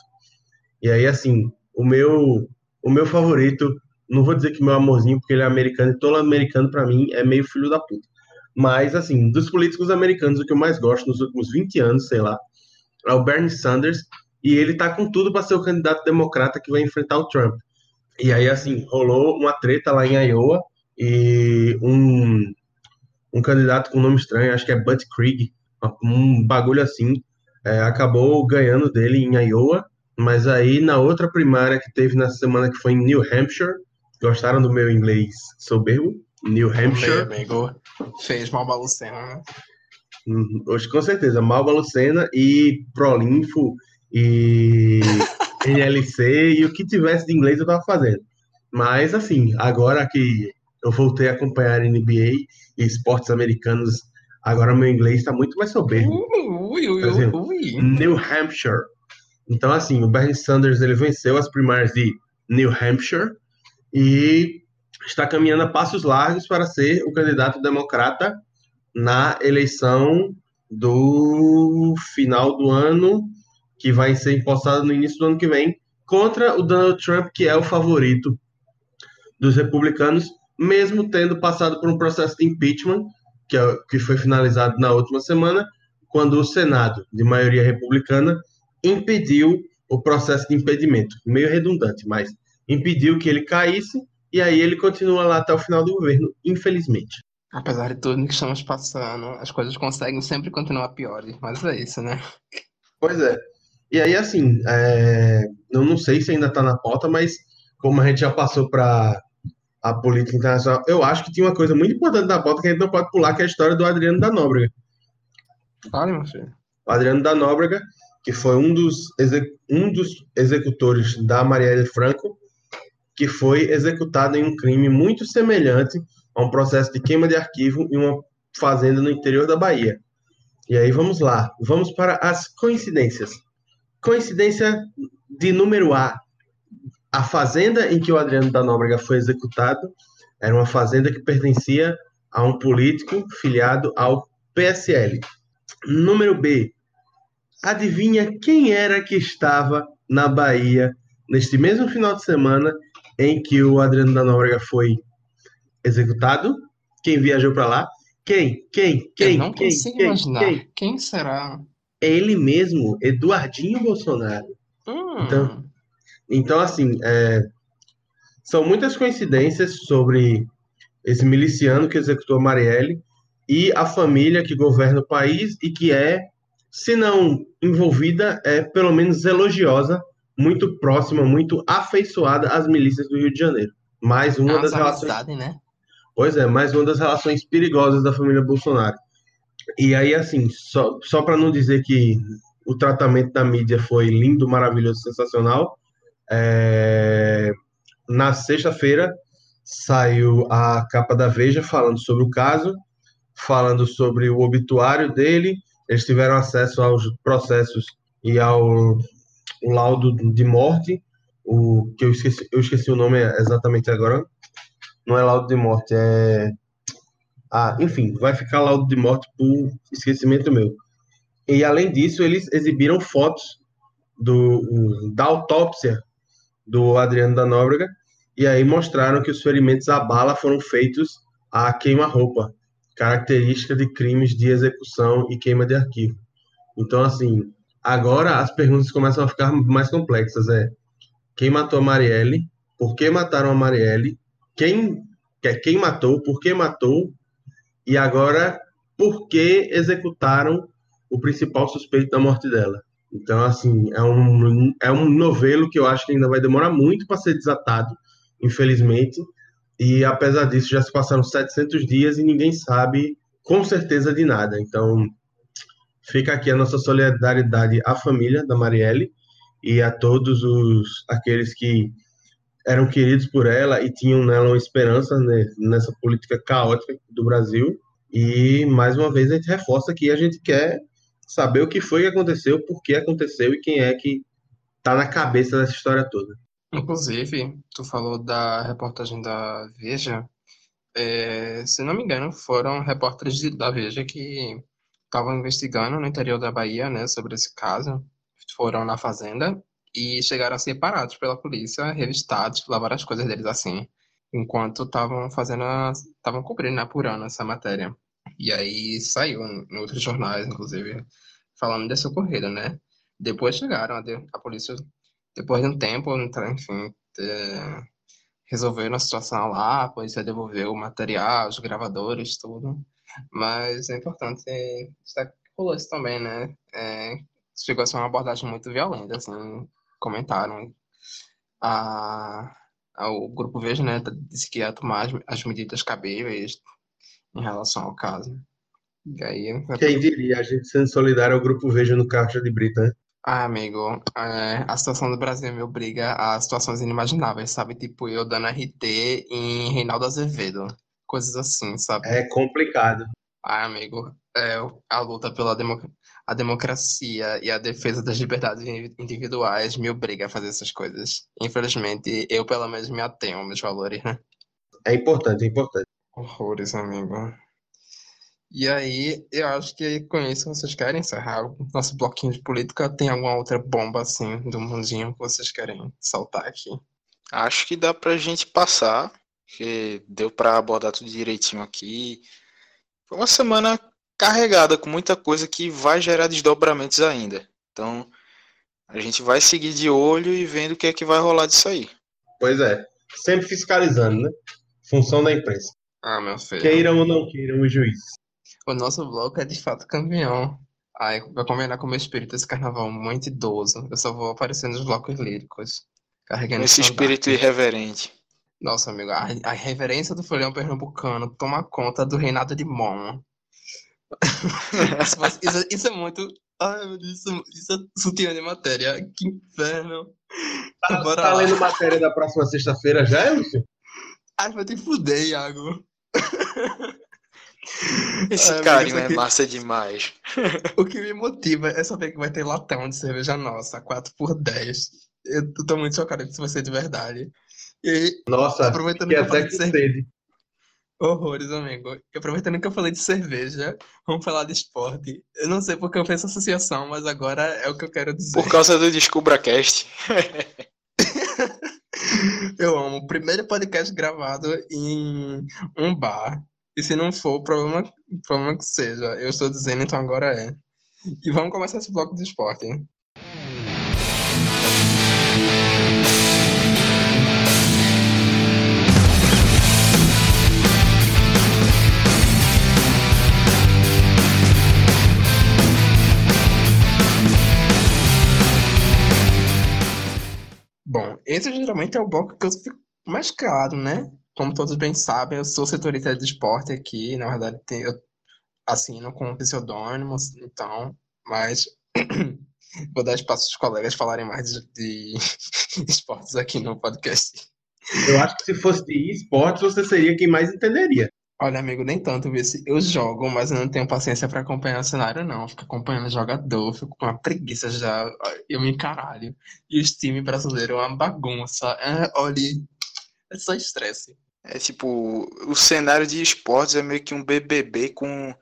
E aí, assim, o meu, o meu favorito, não vou dizer que meu amorzinho, porque ele é americano, e todo americano, para mim, é meio filho da puta. Mas, assim, dos políticos americanos, o que eu mais gosto nos últimos 20 anos, sei lá, é o Bernie Sanders, e ele tá com tudo para ser o candidato democrata que vai enfrentar o Trump. E aí, assim, rolou uma treta lá em Iowa, e um, um candidato com nome estranho, acho que é Bud Krieg, um bagulho assim, é, acabou ganhando dele em Iowa, mas aí, na outra primária que teve na semana, que foi em New Hampshire, gostaram do meu inglês soberbo? New Hampshire. Meu amigo, fez Malba Lucena, né? Hoje, com certeza, Malba Lucena e Prolinfo e <laughs> NLC e o que tivesse de inglês eu tava fazendo. Mas, assim, agora que eu voltei a acompanhar NBA e esportes americanos, agora meu inglês está muito mais soberbo. Ui, ui, ui, ui. New Hampshire. Então, assim, o Bernie Sanders ele venceu as primárias de New Hampshire e está caminhando a passos largos para ser o candidato democrata na eleição do final do ano, que vai ser impostada no início do ano que vem, contra o Donald Trump, que é o favorito dos republicanos, mesmo tendo passado por um processo de impeachment, que, é, que foi finalizado na última semana, quando o Senado, de maioria republicana, impediu o processo de impedimento. Meio redundante, mas impediu que ele caísse e aí ele continua lá até o final do governo, infelizmente. Apesar de tudo que estamos passando, as coisas conseguem sempre continuar piores, mas é isso, né? Pois é. E aí, assim, é... eu não sei se ainda está na pauta, mas como a gente já passou para a política internacional, eu acho que tinha uma coisa muito importante na pauta que a gente não pode pular, que é a história do Adriano da Nóbrega. Fale, meu filho. O Adriano da Nóbrega, que foi um dos, um dos executores da Marielle Franco, que foi executado em um crime muito semelhante a um processo de queima de arquivo e uma fazenda no interior da Bahia. E aí vamos lá, vamos para as coincidências. Coincidência de número A. A fazenda em que o Adriano da Nóbrega foi executado era uma fazenda que pertencia a um político filiado ao PSL. Número B. Adivinha quem era que estava na Bahia neste mesmo final de semana em que o Adriano da Nóbrega foi executado? Quem viajou para lá? Quem? Quem? Quem? Eu não quem? consigo Quem? imaginar. Quem? Quem será? É ele mesmo, Eduardinho Bolsonaro. Hum, Então- Então, assim, é, são muitas coincidências sobre esse miliciano que executou a Marielle e a família que governa o país e que é, se não envolvida, é pelo menos elogiosa, muito próxima, muito afeiçoada às milícias do Rio de Janeiro. Mais uma é das relações amizade, né? Pois é, mais uma das relações perigosas da família Bolsonaro. E aí, assim, só, só para não dizer que o tratamento da mídia foi lindo, maravilhoso, sensacional, é, na sexta-feira saiu a capa da Veja falando sobre o caso, falando sobre o obituário dele. Eles tiveram acesso aos processos e ao o laudo de morte, o que eu esqueci, eu esqueci o nome exatamente agora, não é laudo de morte, é. Ah, enfim, vai ficar laudo de morte por esquecimento meu. E além disso, eles exibiram fotos do, da autópsia do Adriano da Nóbrega, e aí mostraram que os ferimentos à bala foram feitos a queima-roupa, característica de crimes de execução e queima de arquivo. Então, assim, agora as perguntas começam a ficar mais complexas. É quem matou a Marielle? Por que mataram a Marielle? Quem, que quem matou? Por que matou? E agora, por que executaram o principal suspeito da morte dela? Então, assim, é um, é um novelo que eu acho que ainda vai demorar muito para ser desatado, infelizmente. E apesar disso, já se passaram 700 dias e ninguém sabe com certeza de nada. Então, fica aqui a nossa solidariedade à família da Marielle e a todos os aqueles que eram queridos por ela e tinham nela uma esperança né, nessa política caótica do Brasil. E mais uma vez a gente reforça que a gente quer saber o que foi que aconteceu, por que aconteceu e quem é que está na cabeça dessa história toda. Inclusive, tu falou da reportagem da Veja. É, se não me engano, foram repórteres da Veja que estavam investigando no interior da Bahia, né, sobre esse caso. Foram na fazenda e chegaram a ser parados pela polícia, revistados, lavaram as coisas deles assim, enquanto estavam fazendo, estavam cobrindo, né, apurando essa matéria. E aí saiu em outros jornais, inclusive, falando desse ocorrido, né? Depois chegaram, a, de- a polícia, depois de um tempo, enfim, é, resolveram a situação lá, a polícia devolveu o material, os gravadores, tudo. Mas é importante destacar que rolou isso também, né? É, chegou a ser uma abordagem muito violenta, assim, comentaram. A, a- o Grupo Veja, né, disse que ia tomar as, as medidas cabíveis em relação ao caso. E aí, Quem diria a gente sendo solidário ao Grupo Veja no Caixa de Brita, né? ah, amigo, é, a situação do Brasil me obriga a situações inimagináveis, sabe? Tipo, eu dando RT em Reinaldo Azevedo, coisas assim, sabe? É complicado. Ah, amigo, é, a luta pela demo- a democracia e a defesa das liberdades in- individuais me obriga a fazer essas coisas. Infelizmente, eu pelo menos me atenho aos meus valores, né? É importante, é importante. Horrores, amigo. E aí, eu acho que com isso vocês querem encerrar o nosso bloquinho de política. Tem alguma outra bomba assim do mundinho que vocês querem saltar aqui? Acho que dá pra gente passar, que deu pra abordar tudo direitinho aqui. Foi uma semana carregada com muita coisa que vai gerar desdobramentos ainda. Então, a gente vai seguir de olho e vendo o que é que vai rolar disso aí. Pois é. Sempre fiscalizando, né? Função da imprensa. Ah, meu filho. Queiram ou não queiram os juízes. O nosso bloco é de fato campeão. Ai, vai combinar com o meu espírito esse carnaval muito idoso. Eu só vou aparecer nos blocos líricos. Carregando Esse espírito irreverente. Nossa, amigo, a, a reverência do folhão pernambucano toma conta do reinado de Mon. <laughs> Isso, isso- isso é muito. Ai, meu Deus, isso, isso é sutiã de matéria. Que inferno. Tá, Bora tá lendo matéria da próxima sexta-feira já, Lúcio? Ai, vai te fuder, Iago. Esse Ah, carinho é massa demais. O que me motiva é saber que vai ter latão de cerveja nossa, 4 por 10. Eu tô muito chocado que isso vai ser de verdade. E Nossa, aproveitando que que eu até de cerveja. sede. Horrores, amigo. E aproveitando que eu falei de cerveja, vamos falar de esporte. Eu não sei porque eu fiz essa associação, mas agora é o que eu quero dizer. Por causa do DescubraCast. <laughs> Eu amo. O primeiro podcast gravado em um bar. E se não for, problema, problema que seja. Eu estou dizendo, então agora é. E vamos começar esse bloco de esporte. Bom, esse geralmente é o bloco que eu fico mais claro, né? Como todos bem sabem, eu sou setorista de esporte aqui. Na verdade, eu assino com pseudônimos, então, mas <clears throat> vou dar espaço aos colegas falarem mais de, de <laughs> esportes aqui no podcast. Eu acho que se fosse de esportes, você seria quem mais entenderia. Olha, amigo, nem tanto, viu? Se Eu jogo, mas eu não tenho paciência para acompanhar o cenário, não. Fico acompanhando o jogador, fico com uma preguiça já, eu me encaralho. E os times brasileiros é uma bagunça. É, olha, é só estresse. É tipo, o cenário de esportes é meio que um BBB com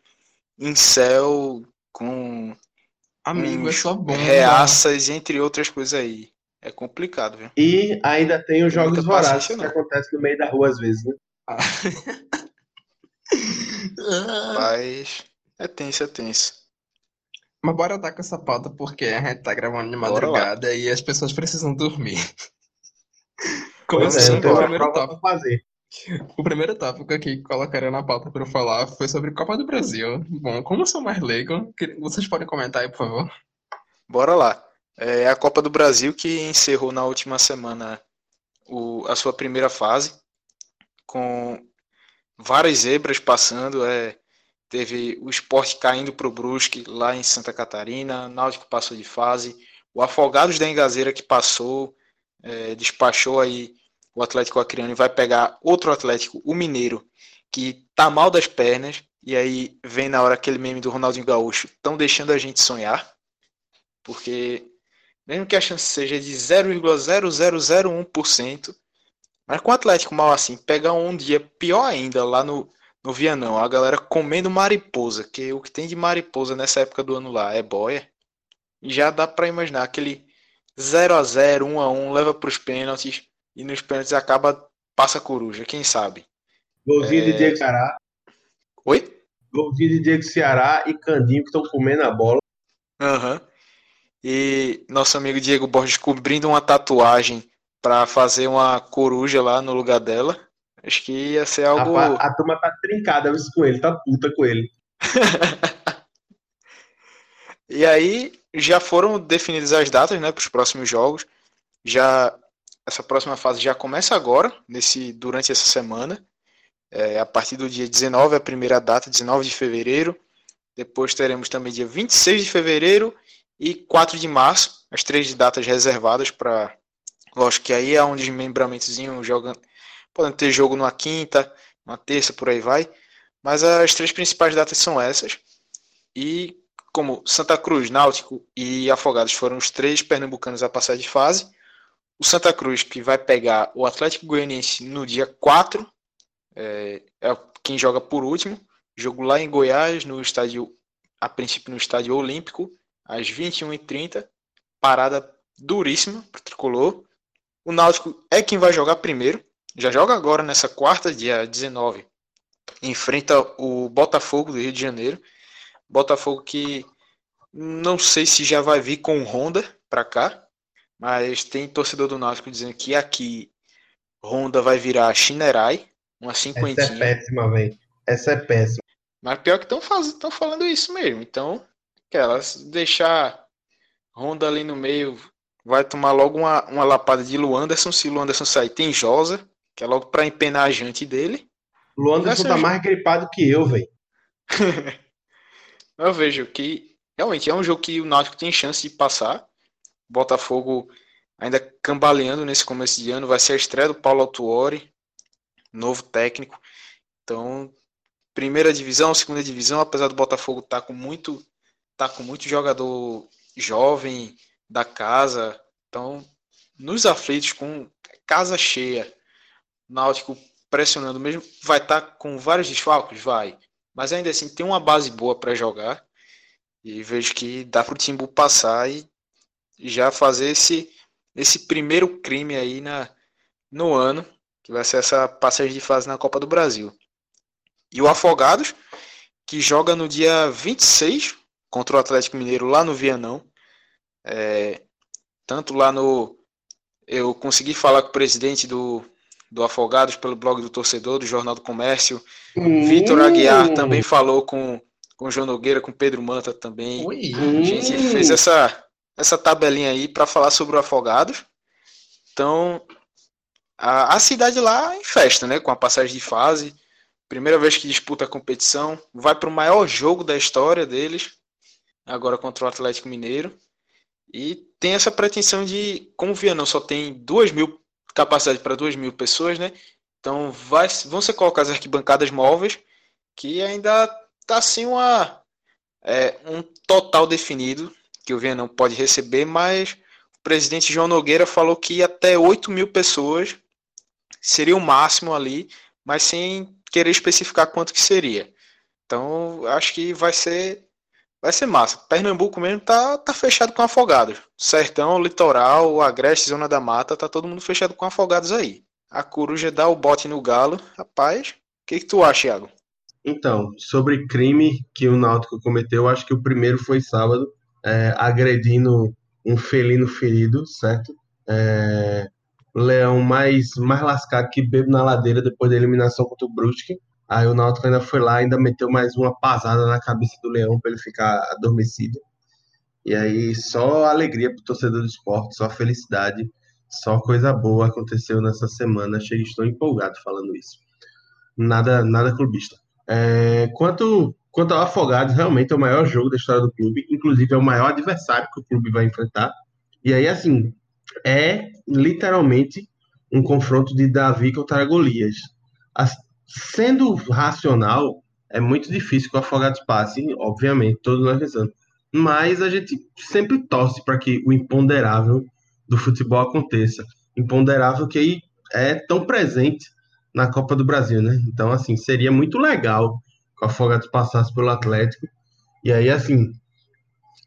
incel, com Amigo, é uns só bomba. reaças, entre outras coisas aí. É complicado, viu? E ainda tem os Tem jogos muita vorazes paciência, que não. acontecem no meio da rua às vezes, né? Ah. <laughs> Mas é tenso, é tenso. Mas bora dar com essa pauta porque a gente tá gravando de madrugada e as pessoas precisam dormir. <laughs> Começando é, pelo uma primeiro tópico. fazer. O primeiro tópico aqui que colocaram na pauta para eu falar foi sobre Copa do Brasil. Bom, como eu sou mais leigo, vocês podem comentar aí, por favor? Bora lá. É a Copa do Brasil que encerrou na última semana o- a sua primeira fase, com várias zebras passando. É, teve o Sport caindo para o Brusque lá em Santa Catarina, Náutico passou de fase, o Afogados da Engazeira que passou, é, despachou aí o Atlético Acreano e vai pegar outro Atlético, o Mineiro, que tá mal das pernas. E aí vem na hora aquele meme do Ronaldinho Gaúcho, estão deixando a gente sonhar porque mesmo que a chance seja de 0,0001%, mas com o Atlético mal assim, pegar um dia pior ainda lá no, no Vianão, a galera comendo mariposa, que o que tem de mariposa nessa época do ano lá é boia, já dá pra imaginar aquele 0 a 0 1 a 1 leva pros pênaltis, e nos pênaltis acaba, passa coruja, quem sabe? Golzinho de É. Diego Ceará, Oi? golzinho de Diego Ceará e Candinho que estão comendo a bola. Aham. E nosso amigo Diego Borges cobrindo uma tatuagem para fazer uma coruja lá no lugar dela. Acho que ia ser algo. A, a turma tá trincada com ele, tá puta com ele. <laughs> E aí já foram definidas as datas, né, para os próximos jogos. Já essa próxima fase já começa agora, nesse durante essa semana. É, a partir do dia 19, a primeira data, 19 de fevereiro. Depois teremos também dia 26 de fevereiro e 4 de março, as três datas reservadas para. Lógico que aí é um desmembramentozinho, jogando. Podem ter jogo numa quinta, uma terça, por aí vai. Mas as três principais datas são essas. E como Santa Cruz, Náutico e Afogados foram os três pernambucanos a passar de fase, o Santa Cruz, que vai pegar o Atlético Goianiense no dia 4, é, é quem joga por último. Jogo lá em Goiás, no estádio, a princípio no estádio Olímpico, às 21h30. Parada duríssima para o tricolor. O Náutico é quem vai jogar primeiro. Já joga agora nessa quarta, dia 19. Enfrenta o Botafogo do Rio de Janeiro. Botafogo que não sei se já vai vir com Honda para cá, mas tem torcedor do Náutico dizendo que aqui Honda vai virar Shinerai, uma Essa é cinquentinha. péssima, velho. Essa é péssima. Mas pior que estão falando isso mesmo. Então, aquelas deixar Honda ali no meio, vai tomar logo uma, uma lapada de Luanderson. Se Luanderson sair, tem Josa, que é logo para empenar a jante dele. O Anderson Essa tá mais gripado que eu, velho. <laughs> Eu vejo que realmente é um jogo que o Náutico tem chance de passar. Botafogo ainda cambaleando nesse começo de ano. Vai ser a estreia do Paulo Autuori, novo técnico. Então primeira divisão, segunda divisão, apesar do Botafogo estar tá com muito tá com muito jogador jovem da casa, então nos aflitos com casa cheia, Náutico pressionando mesmo, vai estar tá com vários desfalques, vai, mas ainda assim tem uma base boa para jogar e vejo que dá para o Timbu passar e já fazer esse esse primeiro crime aí na no ano, que vai ser essa passagem de fase na Copa do Brasil. E o Afogados, que joga no dia 26 contra o Atlético Mineiro lá no Vianão. É, tanto lá no. Eu consegui falar com o presidente do, do Afogados pelo blog do torcedor, do Jornal do Comércio. Hum. Vitor Aguiar também falou com, com o João Nogueira, com o Pedro Manta também. A gente fez essa, essa tabelinha aí para falar sobre o Afogados. Então, a, a cidade lá em festa, né? Com a passagem de fase. Primeira vez que disputa a competição. Vai para o maior jogo da história deles. Agora contra o Atlético Mineiro. E tem essa pretensão de, como o Vianão só tem duas mil capacidade para duas mil pessoas, né? Então vai, vão ser colocadas arquibancadas móveis, que ainda está assim uma, é, um total definido que o Vianão pode receber, mas o presidente João Nogueira falou que até 8 mil pessoas seria o máximo ali, mas sem querer especificar quanto que seria. Então, acho que vai ser vai ser massa. Pernambuco mesmo tá, tá fechado com afogados. Sertão, litoral, agreste, zona da mata, tá todo mundo fechado com afogados aí. A coruja dá o bote no galo. Rapaz, o que, que tu acha, Thiago? Então, sobre crime que o Náutico cometeu, acho que o primeiro foi sábado, é, agredindo um felino ferido, certo? É, leão mais, mais lascado que bebo na ladeira depois da eliminação contra o Brusque. Aí o Náutico ainda foi lá, ainda meteu mais uma pasada na cabeça do leão para ele ficar adormecido. E aí só alegria pro torcedor do esporte, só felicidade, só coisa boa aconteceu nessa semana. Achei estou empolgado falando isso. Nada, nada clubista. É, quanto, quanto ao Afogados, realmente é o maior jogo da história do clube, inclusive é o maior adversário que o clube vai enfrentar. E aí, assim, é literalmente um confronto de Davi contra Golias. As, sendo racional, é muito difícil que o Afogados passe, obviamente, todos nós pensando. Mas a gente sempre torce para que o imponderável do futebol aconteça. Imponderável que aí é tão presente na Copa do Brasil, né? Então, assim, seria muito legal que o Afogados passasse pelo Atlético. E aí, assim,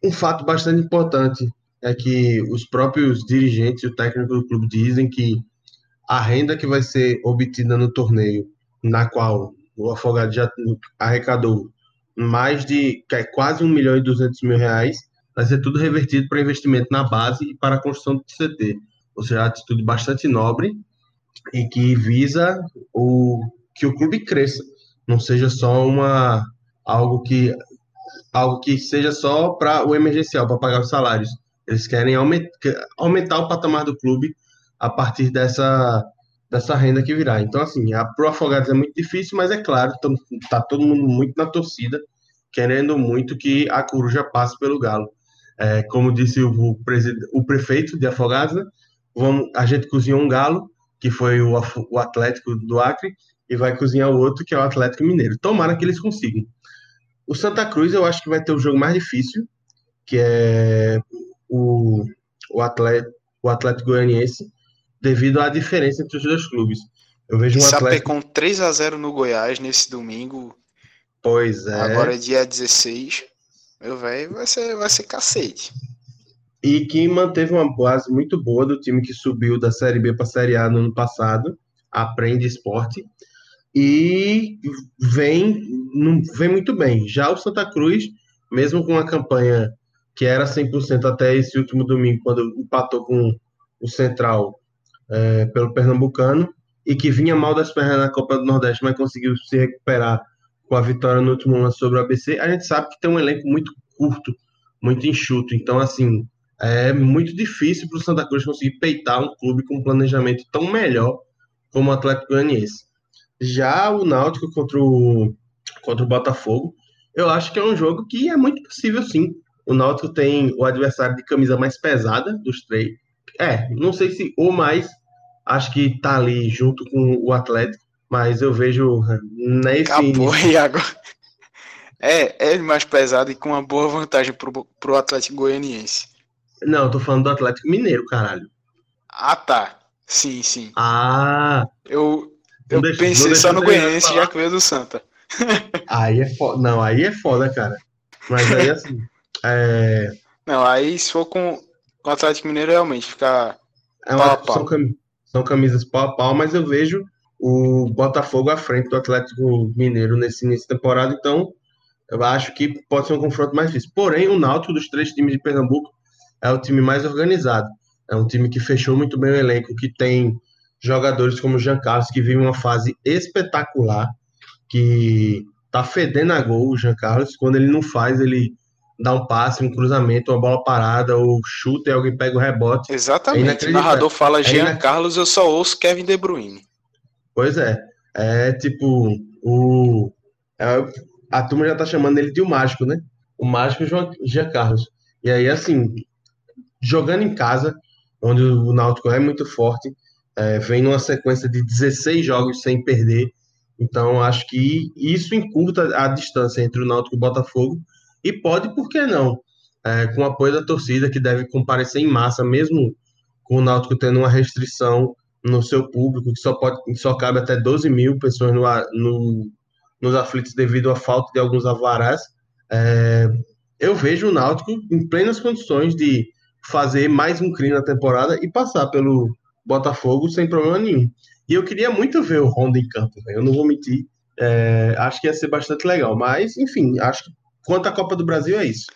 um fato bastante importante é que os próprios dirigentes e o técnico do clube dizem que a renda que vai ser obtida no torneio, na qual o Afogado já arrecadou mais de é quase 1 milhão e 200 mil reais, vai ser tudo revertido para investimento na base e para a construção do CT. Ou seja, atitude bastante nobre e que visa o, que o clube cresça, não seja só uma algo que algo que seja só para o emergencial, para pagar os salários, eles querem aumentar o patamar do clube a partir dessa, dessa renda que virá. Então, assim, a pro Afogados é muito difícil, mas é claro, tá todo mundo muito na torcida, querendo muito que a coruja passe pelo Galo. É, como disse o, o, prefeito de Afogados, né? Vamos, a gente cozinhou um galo, que foi o, o Atlético do Acre, e vai cozinhar o outro, que é o Atlético Mineiro. Tomara que eles consigam. O Santa Cruz, eu acho que vai ter o jogo mais difícil, que é o, o, Atlético, o Atlético Goianiense devido à diferença entre os dois clubes. Eu vejo um Atlético com 3 a 0 no Goiás nesse domingo. Pois é. Agora é dia 16. Meu velho, vai ser, vai ser cacete. E que manteve uma base muito boa do time que subiu da Série B para a Série A no ano passado, Aprende Esporte, e vem, vem muito bem. Já o Santa Cruz, mesmo com a campanha que era 100% até esse último domingo, quando empatou com o Central é, pelo Pernambucano, e que vinha mal das pernas na Copa do Nordeste, mas conseguiu se recuperar com a vitória no último lance sobre o ABC. A gente sabe que tem um elenco muito curto, muito enxuto, então, assim, é muito difícil para o Santa Cruz conseguir peitar um clube com um planejamento tão melhor como o Atlético Goianiense. Já o Náutico contra o, contra o Botafogo, eu acho que é um jogo que é muito possível, sim, o Náutico tem o adversário de camisa mais pesada dos três. É, não sei se ou mais, acho que tá ali junto com o Atlético, mas eu vejo nesse Acabou, Iago. <laughs> É, é mais pesado e com uma boa vantagem pro, pro Atlético Goianiense. Não, eu tô falando do Atlético Mineiro, caralho. Ah, tá. Sim, sim. Ah. Eu, eu deixa, pensei só no Goianiense já que veio do Santa. <laughs> Aí é foda. Não, aí é foda, cara. Mas aí assim. <laughs> É... Não, aí se for com, o Atlético Mineiro, realmente fica. É uma, pau são, cam... são camisas pau a pau, mas eu vejo o Botafogo à frente do Atlético Mineiro nesse início de temporada, então eu acho que pode ser um confronto mais difícil. Porém, o Náutico dos três times de Pernambuco é o time mais organizado. É um time que fechou muito bem o elenco, que tem jogadores como o Jean Carlos, que vive uma fase espetacular, que tá fedendo a gol, o Jean Carlos. Quando ele não faz, ele dá um passe, um cruzamento, uma bola parada, ou chuta e alguém pega o rebote. Exatamente. É o narrador fala é Jean Carlos, eu só ouço Kevin De Bruyne. Pois é. É tipo, o. É, a turma já tá chamando ele de o mágico, né? O mágico Jean Carlos. E aí, assim, jogando em casa, onde o Náutico é muito forte, é, vem numa sequência de 16 jogos sem perder. Então, acho que isso encurta a distância entre o Náutico e o Botafogo. E pode, por que não? É, com apoio da torcida, que deve comparecer em massa, mesmo com o Náutico tendo uma restrição no seu público, que só, pode, só cabe até 12 mil pessoas no, no, nos aflitos devido à falta de alguns alvarás. É, eu vejo o Náutico em plenas condições de fazer mais um crime na temporada e passar pelo Botafogo sem problema nenhum. E eu queria muito ver o Honda em campo, né? eu não vou mentir. É, acho que ia ser bastante legal. Mas, enfim, acho que quanto à Copa do Brasil é isso.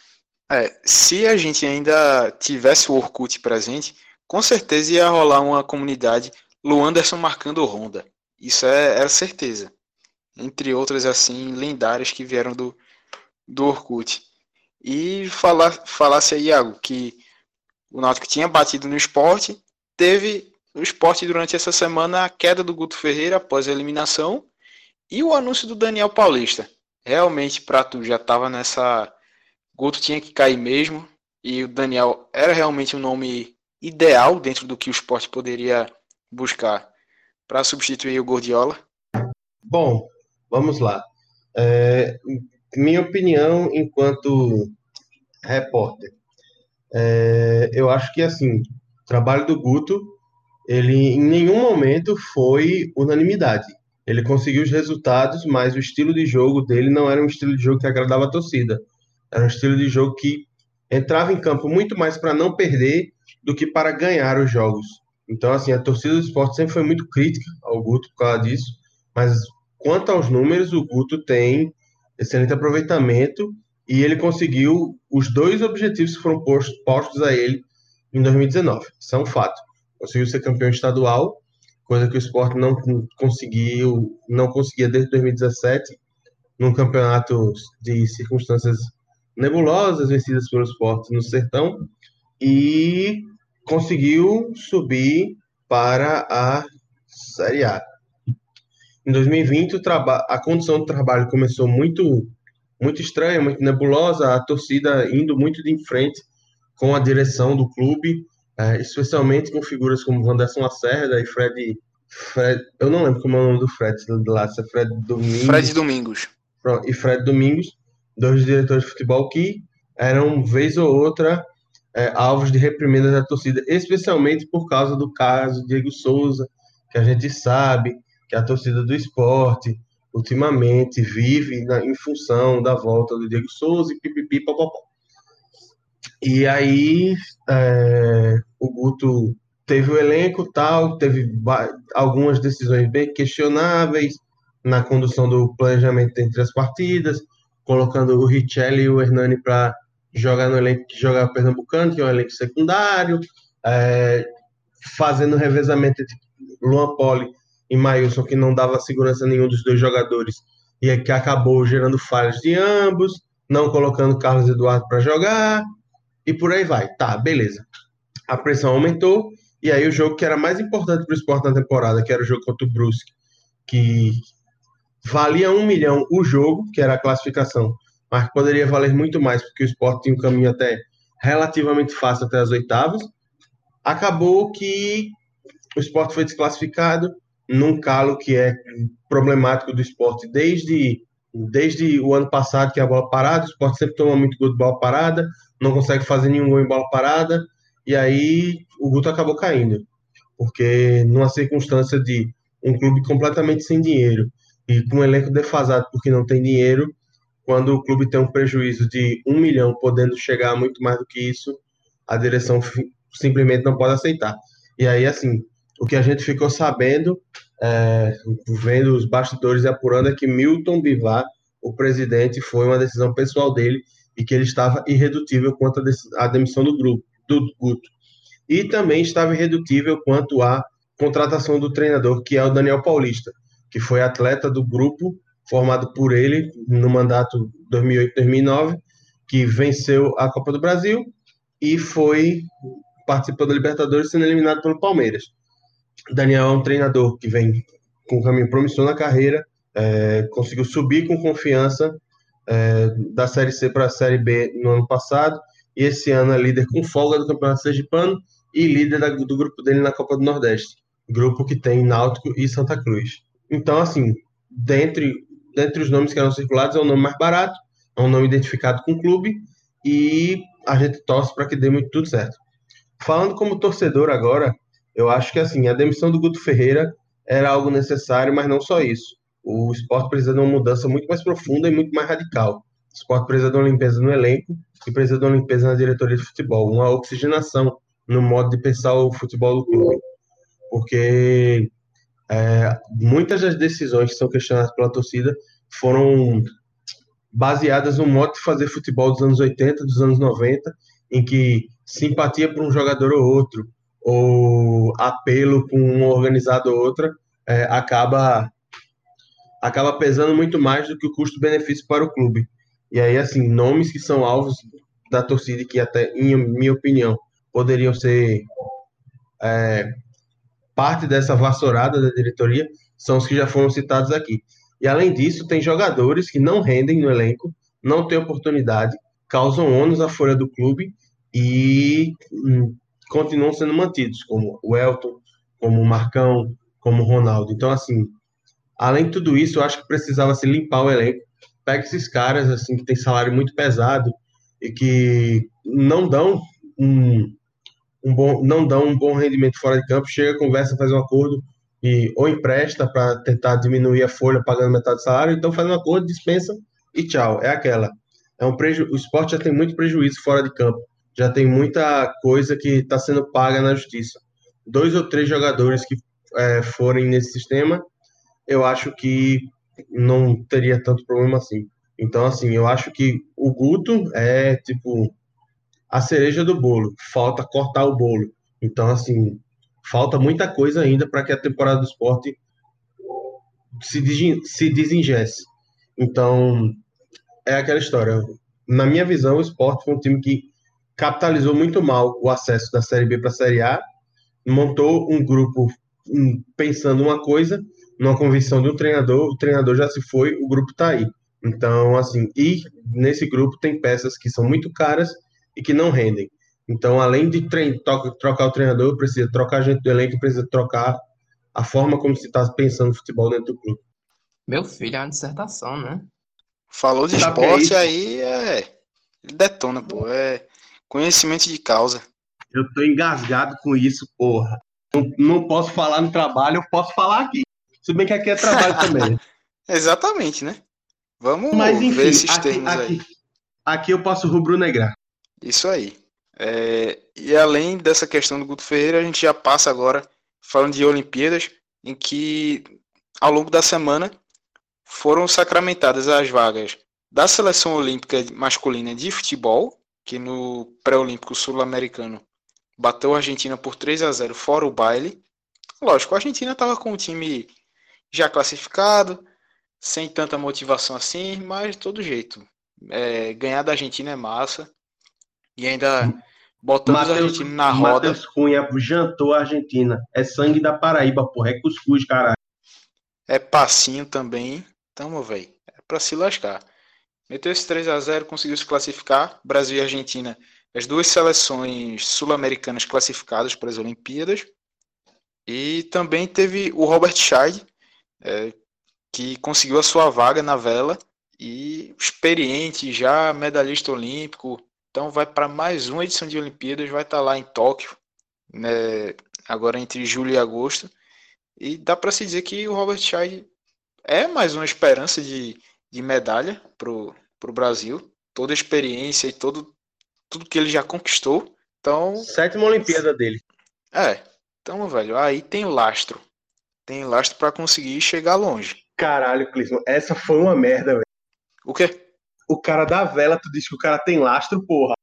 É, se a gente ainda tivesse o Orkut presente, com certeza ia rolar uma comunidade Luanderson marcando Honda. Isso é, é certeza. Entre outras, assim, lendárias que vieram do, do Orkut. E falar, falasse aí, Iago, que o Náutico tinha batido no esporte, teve no esporte durante essa semana a queda do Guto Ferreira após a eliminação e o anúncio do Daniel Paulista. Realmente, Prato já estava nessa. Guto tinha que cair mesmo e o Daniel era realmente um nome ideal dentro do que o esporte poderia buscar para substituir o Gordiola? Bom, vamos lá. É, minha opinião enquanto repórter. É, eu acho que assim, o trabalho do Guto, ele em nenhum momento foi unanimidade. Ele conseguiu os resultados, mas o estilo de jogo dele não era um estilo de jogo que agradava a torcida. Era um estilo de jogo que entrava em campo muito mais para não perder do que para ganhar os jogos. Então, assim, a torcida do esporte sempre foi muito crítica ao Guto por causa disso, mas quanto aos números, o Guto tem excelente aproveitamento e ele conseguiu os dois objetivos que foram postos, a ele em 2019. Isso é um fato. Conseguiu ser campeão estadual, coisa que o esporte não conseguiu, não conseguia desde 2017, num campeonato de circunstâncias nebulosas, vencidas pelo esporte no sertão, e conseguiu subir para a Série A. Em 2020, a condição do trabalho começou muito muito estranha, muito nebulosa, a torcida indo muito de frente com a direção do clube, é, especialmente com figuras como Wanderson Lacerda e Fred, Fred. Eu não lembro como é o nome do Fred lá, se é Fred Domingos. Fred Domingos. E Fred Domingos, dois diretores de futebol que eram, vez ou outra, é, alvos de reprimendas da torcida, especialmente por causa do caso Diego Souza, que a gente sabe que a torcida do esporte ultimamente vive na, em função da volta do Diego Souza e pipipi, popopó. E aí é, o Guto teve o elenco tal, teve algumas decisões bem questionáveis na condução do planejamento entre as partidas, colocando o Richelli e o Hernani para jogar no elenco que joga Pernambucano, que é um elenco secundário, é, fazendo revezamento entre Luan Poli e Mailson, que não dava segurança a nenhum dos dois jogadores, e é que acabou gerando falhas de ambos, não colocando Carlos Eduardo para jogar, e por aí vai. Tá, beleza. A pressão aumentou, e aí o jogo que era mais importante para o esporte na temporada, que era o jogo contra o Brusque, que valia um milhão o jogo, que era a classificação, mas poderia valer muito mais, porque o esporte tinha um caminho até relativamente fácil até as oitavas. Acabou que o esporte foi desclassificado num calo que é problemático do esporte desde, desde o ano passado, que é a bola parada. O esporte sempre toma muito gol de bola parada, não consegue fazer nenhum gol em bola parada, e aí o Guto acabou caindo. Porque numa circunstância de um clube completamente sem dinheiro e com um elenco defasado porque não tem dinheiro, quando o clube tem um prejuízo de um milhão, podendo chegar a muito mais do que isso, a direção simplesmente não pode aceitar. E aí, assim, o que a gente ficou sabendo, é, vendo os bastidores e apurando, é que Milton Bivar, o presidente, foi uma decisão pessoal dele e que ele estava irredutível quanto à demissão do grupo, do Guto. E também estava irredutível quanto à contratação do treinador, que é o Daniel Paulista, que foi atleta do grupo formado por ele no mandato 2008-2009, que venceu a Copa do Brasil e foi participou da Libertadores sendo eliminado pelo Palmeiras. Daniel é um treinador que vem com um caminho promissor na carreira, é, conseguiu subir com confiança é, da Série C para a Série B no ano passado, e esse ano é líder com folga do Campeonato Sergipano e líder da, do grupo dele na Copa do Nordeste, grupo que tem Náutico e Santa Cruz. Então, assim, dentre, dentre os nomes que eram circulados, é o nome mais barato, é um nome identificado com o clube, e a gente torce para que dê muito tudo certo. Falando como torcedor agora, eu acho que assim, a demissão do Guto Ferreira era algo necessário, mas não só isso. O esporte precisa de uma mudança muito mais profunda e muito mais radical. O esporte precisa de uma limpeza no elenco e precisa de uma limpeza na diretoria de futebol, uma oxigenação no modo de pensar o futebol do clube. Porque é, muitas das decisões que são questionadas pela torcida foram baseadas no modo de fazer futebol dos anos 80, dos anos 90, em que simpatia por um jogador ou outro, ou apelo com um organizado ou outra, é, acaba acaba pesando muito mais do que o custo-benefício para o clube. E aí, assim, nomes que são alvos da torcida que até, em minha opinião, poderiam ser é, parte dessa vassourada da diretoria, são os que já foram citados aqui. E além disso, tem jogadores que não rendem no elenco, não têm oportunidade, causam ônus à folha do clube e hum, continuam sendo mantidos, como o Elton, como o Marcão, como o Ronaldo. Então, assim, além de tudo isso, eu acho que precisava se limpar o elenco. Pega esses caras, assim, que tem salário muito pesado e que não dão um, um bom, não dão um bom rendimento fora de campo, chega, conversa, faz um acordo e ou empresta para tentar diminuir a folha pagando metade do salário, então faz um acordo, dispensa e tchau. É aquela. É um preju... O esporte já tem muito prejuízo fora de campo já tem muita coisa que está sendo paga na justiça. Dois ou três jogadores que é, forem nesse sistema, eu acho que não teria tanto problema assim. Então, assim, eu acho que o Guto é tipo a cereja do bolo. Falta cortar o bolo. Então, assim, falta muita coisa ainda para que a temporada do esporte se, se desingesse. Então, é aquela história. Na minha visão, o esporte foi um time que capitalizou muito mal o acesso da Série B para a Série A, montou um grupo pensando uma coisa, numa convicção de um treinador, o treinador já se foi, o grupo está aí. Então, assim, e nesse grupo tem peças que são muito caras e que não rendem. Então, além de trocar o treinador, precisa trocar a gente do elenco, precisa trocar a forma como se está pensando o futebol dentro do clube. Meu filho, é uma dissertação, né? Falou de Sabe esporte, é aí é. Ele detona, pô. É Conhecimento de causa. Eu tô engasgado com isso, porra. Não, não posso falar no trabalho, eu posso falar aqui. Se bem que aqui é trabalho <laughs> também. Exatamente, né? Vamos Mas, enfim, ver esses aqui, termos aqui, aí. Aqui eu posso rubro-negrar. Isso aí. É, e além dessa questão do Guto Ferreira, a gente já passa agora falando de Olimpíadas, em que ao longo da semana foram sacramentadas as vagas da seleção olímpica masculina de futebol que no pré-olímpico sul-americano bateu a Argentina por 3 a 0 fora o baile. Lógico, a Argentina estava com o time já classificado, sem tanta motivação assim, mas de todo jeito. É, ganhar da Argentina é massa. E ainda botamos Mateus, a Argentina na roda. Matheus Cunha jantou a Argentina. É sangue da Paraíba, porra. É cuscuz, caralho. É passinho também. Tamo, velho. É pra se lascar. Meteu esse 3 a 0 conseguiu se classificar. Brasil e Argentina, as duas seleções sul-americanas classificadas para as Olimpíadas. E também teve o Robert Scheid, é, que conseguiu a sua vaga na vela e experiente, já medalhista olímpico. Então vai para mais uma edição de Olimpíadas, vai estar tá lá em Tóquio, né, agora entre julho e agosto. E dá para se dizer que o Robert Scheid é mais uma esperança de, de medalha para o Brasil. Toda a experiência e todo, tudo que ele já conquistou. Então. Sétima Olimpíada dele. É. Então, velho, aí tem lastro. Tem lastro para conseguir chegar longe. Caralho, Clisman, essa foi uma merda, velho. O quê? O cara da vela, tu disse que o cara tem lastro, porra.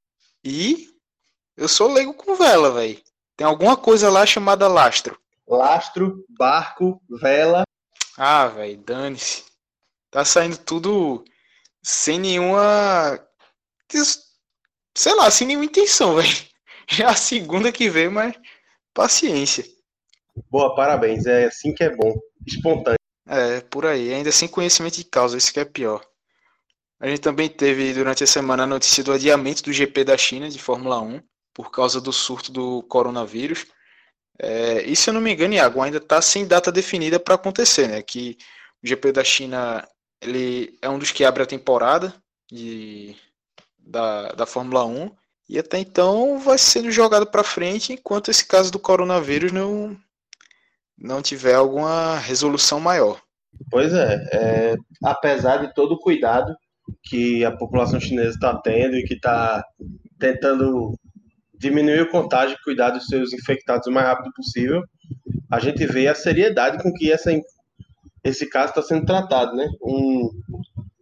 E eu sou leigo com vela, velho. Tem alguma coisa lá chamada lastro. Lastro, barco, vela. Ah, velho, dane-se. Tá saindo tudo sem nenhuma. Sei lá, sem nenhuma intenção, velho. <laughs> Já a segunda que veio, mas paciência. Boa, parabéns. É assim que é bom. Espontâneo. É, por aí. Ainda sem conhecimento de causa, isso que é pior. A gente também teve durante a semana a notícia do adiamento do GP da China de Fórmula 1 por causa do surto do coronavírus. É, e se eu não me engano, Iago, ainda está sem data definida para acontecer, né? Que o GP da China ele é um dos que abre a temporada de, da, da Fórmula 1 e até então vai sendo jogado para frente enquanto esse caso do coronavírus não, não tiver alguma resolução maior. Pois é, é apesar de todo o cuidado que a população chinesa está tendo e que está tentando diminuir o contágio e cuidar dos seus infectados o mais rápido possível, a gente vê a seriedade com que essa, esse caso está sendo tratado, né? Um,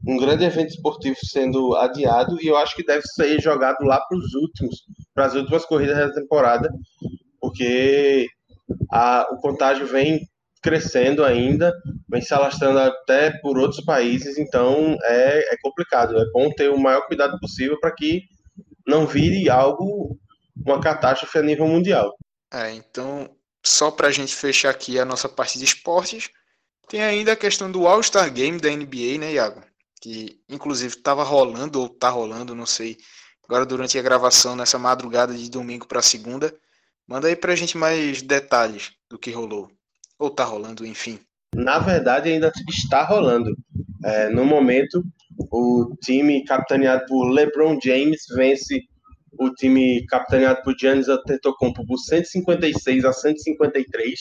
um grande evento esportivo sendo adiado e eu acho que deve ser jogado lá para os últimos, para as últimas corridas da temporada, porque a, o contágio vem crescendo ainda, vem se alastrando até por outros países, então é, é complicado. É bom ter o maior cuidado possível para que não vire algo uma catástrofe a nível mundial. É, então, só para a gente fechar aqui a nossa parte de esportes, tem ainda a questão do All-Star Game da NBA, né, Iago? Que inclusive estava rolando ou tá rolando, não sei. Agora durante a gravação nessa madrugada de domingo para segunda, manda aí para a gente mais detalhes do que rolou ou tá rolando, enfim. Na verdade, ainda está rolando. É, no momento, o time capitaneado por LeBron James vence o time capitaneado por Giannis Antetokounmpo por 156 a 153.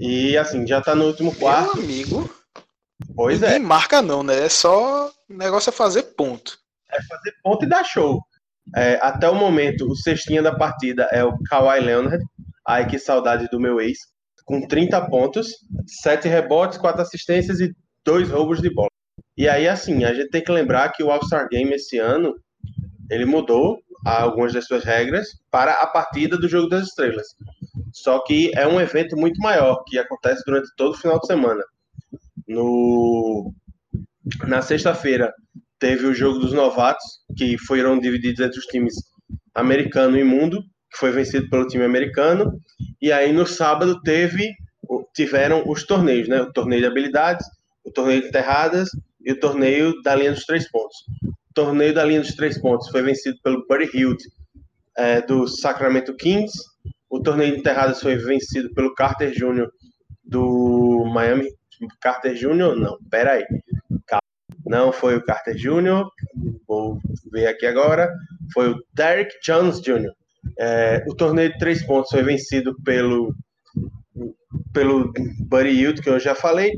E assim, já tá no último quarto. Meu amigo. Pois é. marca não, né? É só o negócio é fazer ponto. É fazer ponto e dar show. É, até o momento, o cestinha da partida é o Kawhi Leonard. Ai, que saudade do meu ex. Com 30 pontos, 7 rebotes, 4 assistências e 2 roubos de bola. E aí, assim, a gente tem que lembrar que o All-Star Game esse ano, ele mudou algumas das suas regras para a partida do Jogo das Estrelas. Só que é um evento muito maior, que acontece durante todo o final de semana. No... Na sexta-feira teve o Jogo dos Novatos, que foram divididos entre os times americano e mundo, que foi vencido pelo time americano. E aí no sábado teve tiveram os torneios, né? O torneio de habilidades, o torneio de enterradas e o torneio da linha dos três pontos torneio da linha dos três pontos foi vencido pelo Buddy Hield é, do Sacramento Kings. O torneio de enterradas foi vencido pelo Carter Jr. do Miami. Carter Jr. Não, peraí. Não foi o Carter Jr. Vou ver aqui agora. Foi o Derek Jones Jr. É, o torneio de três pontos foi vencido pelo pelo Buddy Hield, que eu já falei,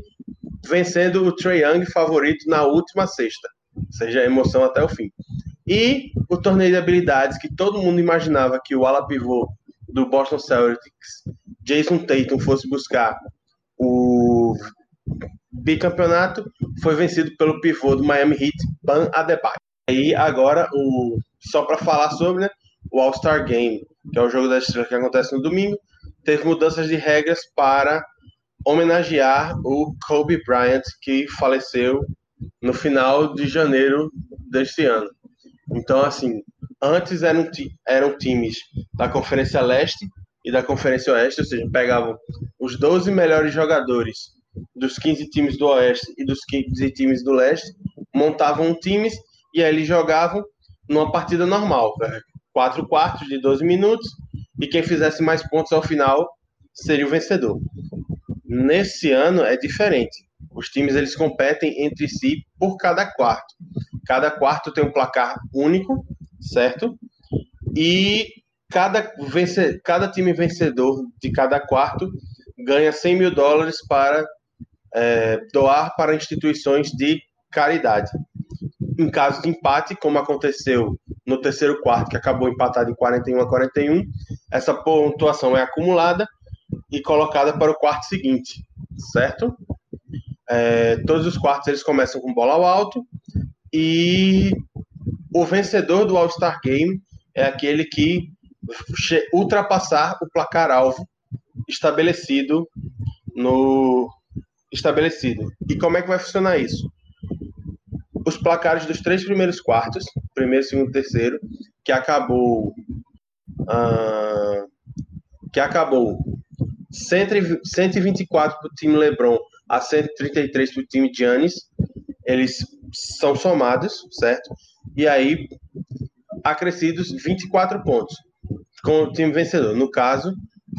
vencendo o Trey Young favorito na última sexta seja emoção até o fim. E o torneio de habilidades que todo mundo imaginava que o ala pivô do Boston Celtics, Jason Tatum, fosse buscar o bicampeonato, foi vencido pelo pivô do Miami Heat, Ban Adebayo. E agora, o, só para falar sobre né, o All-Star Game, que é o jogo da estrela que acontece no domingo, teve mudanças de regras para homenagear o Kobe Bryant, que faleceu no final de janeiro deste ano. Então, assim, antes eram, eram times da Conferência Leste e da Conferência Oeste, ou seja, pegavam os 12 melhores jogadores dos 15 times do Oeste e dos 15 times do Leste, montavam times e aí eles jogavam numa partida normal, quatro quartos de 12 minutos, e quem fizesse mais pontos ao final seria o vencedor. Nesse ano é diferente. Os times eles competem entre si por cada quarto. Cada quarto tem um placar único, certo? E cada, vence, cada time vencedor de cada quarto ganha 100 mil dólares para é, doar para instituições de caridade. Em caso de empate, como aconteceu no terceiro quarto, que acabou empatado em 41 a 41, essa pontuação é acumulada e colocada para o quarto seguinte, certo? É, todos os quartos eles começam com bola ao alto e o vencedor do All-Star Game é aquele que ultrapassar o placar alvo estabelecido no estabelecido. E como é que vai funcionar isso? Os placares dos três primeiros quartos, primeiro, segundo, terceiro, que acabou uh, que acabou 124 para o time LeBron a 133 para o time Giannis, eles são somados, certo? E aí acrescidos 24 pontos com o time vencedor. No caso,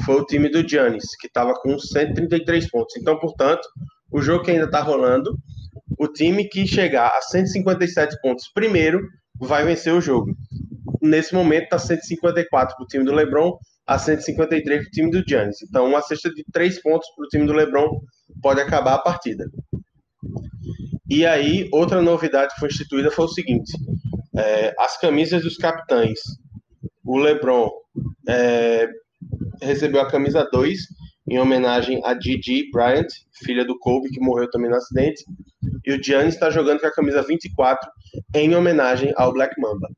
foi o time do Giannis, que estava com 133 pontos. Então, portanto, o jogo que ainda está rolando, o time que chegar a 157 pontos primeiro vai vencer o jogo. Nesse momento está 154 para o time do LeBron, a 153 para o time do Giannis. Então, uma cesta de 3 pontos para o time do LeBron pode acabar a partida. E aí, outra novidade que foi instituída foi o seguinte: é, as camisas dos capitães. O LeBron é, recebeu a camisa 2 em homenagem a Gigi Bryant, filha do Kobe, que morreu também no acidente. E o Giannis está jogando com a camisa 24 em homenagem ao Black Mamba.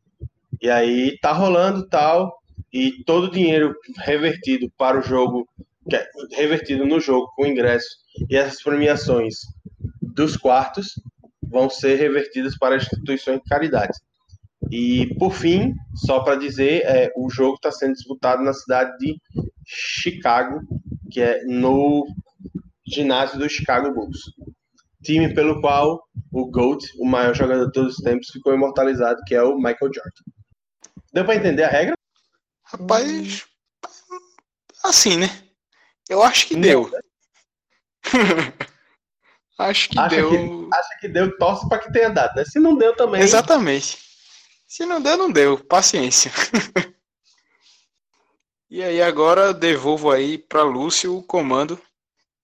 E aí tá rolando tal, e todo o dinheiro revertido para o jogo, é revertido no jogo com ingresso e essas premiações dos quartos vão ser revertidas para instituições de caridade. E, por fim, só para dizer, é, o jogo está sendo disputado na cidade de Chicago, que é no ginásio do Chicago Bulls. Time pelo qual o GOAT, o maior jogador de todos os tempos, ficou imortalizado, que é o Michael Jordan. Deu para entender a regra? Rapaz, assim, né? Eu acho que deu. <laughs> acho que acha deu. Que, acha que deu, torce para que tenha dado, né? Se não deu também. Exatamente. Se não deu, não deu. Paciência. <laughs> e aí agora devolvo aí para Lúcio o comando.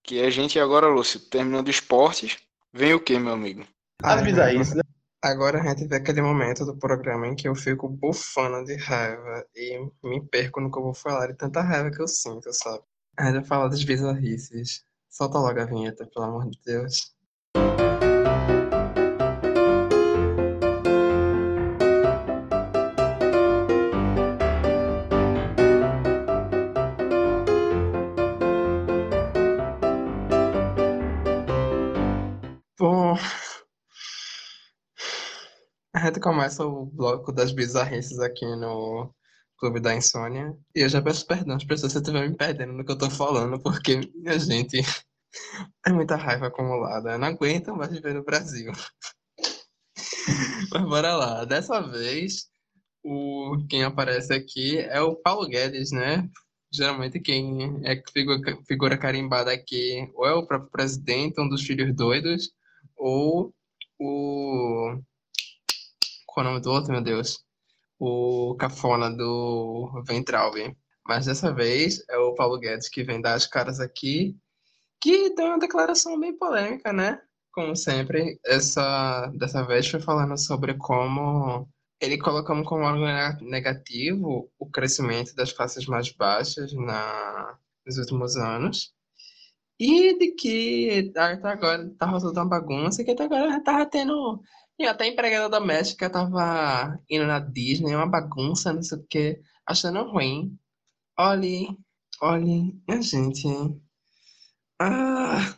Que a gente agora, Lúcio, terminando esportes, vem o que, meu amigo? Avisa isso, né? Agora a gente vê aquele momento do programa em que eu fico bufando de raiva e me perco no que eu vou falar e tanta raiva que eu sinto, sabe? A gente vai falar das bizarrices. Solta logo a vinheta, pelo amor de Deus. Gente começa o bloco das bizarrices aqui no Clube da Insônia. E eu já peço perdão às pessoas se eu estiver me perdendo no que eu tô falando, porque, minha gente, <laughs> é muita raiva acumulada. Eu não aguento mais viver no Brasil. <laughs> Mas bora lá. Dessa vez, o quem aparece aqui é o Paulo Guedes, né? Geralmente quem é figura, figura carimbada aqui ou é o próprio presidente, um dos filhos doidos, ou o. Qual é o nome do outro, meu Deus? O cafona do Ventralbe. Mas dessa vez é o Paulo Guedes que vem dar as caras aqui, que deu uma declaração bem polêmica, né? Como sempre, essa dessa vez foi falando sobre como ele colocando como algo negativo o crescimento das classes mais baixas na, nos últimos anos. E de que até agora tá rolando uma bagunça, que até agora já tava tendo. E até a empregada doméstica tava indo na Disney, uma bagunça, não sei o que, achando ruim. Olhe, olhe, a gente. Ah,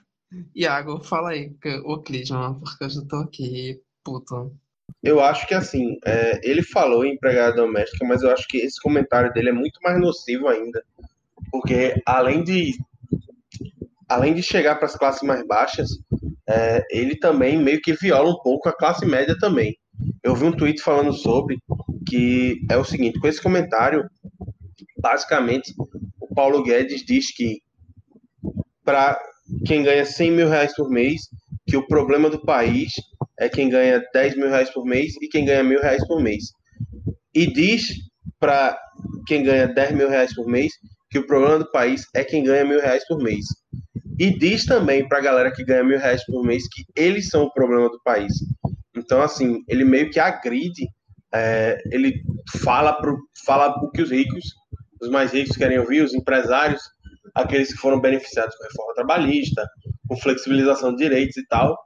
Iago, fala aí o Clisman, porque eu já tô aqui, puto. Eu acho que assim, é, ele falou em empregada doméstica, mas eu acho que esse comentário dele é muito mais nocivo ainda. Porque além de além de chegar para as classes mais baixas, é, ele também meio que viola um pouco a classe média também. Eu vi um tweet falando sobre que é o seguinte, com esse comentário, basicamente, o Paulo Guedes diz que para quem ganha 100 mil reais por mês, que o problema do país é quem ganha 10 mil reais por mês e quem ganha mil reais por mês. E diz para quem ganha 10 mil reais por mês que o problema do país é quem ganha mil reais por mês. E diz também para a galera que ganha mil reais por mês que eles são o problema do país. Então, assim, ele meio que agride, é, ele fala, pro, fala o que os ricos, os mais ricos querem ouvir, os empresários, aqueles que foram beneficiados com reforma trabalhista, com flexibilização de direitos e tal,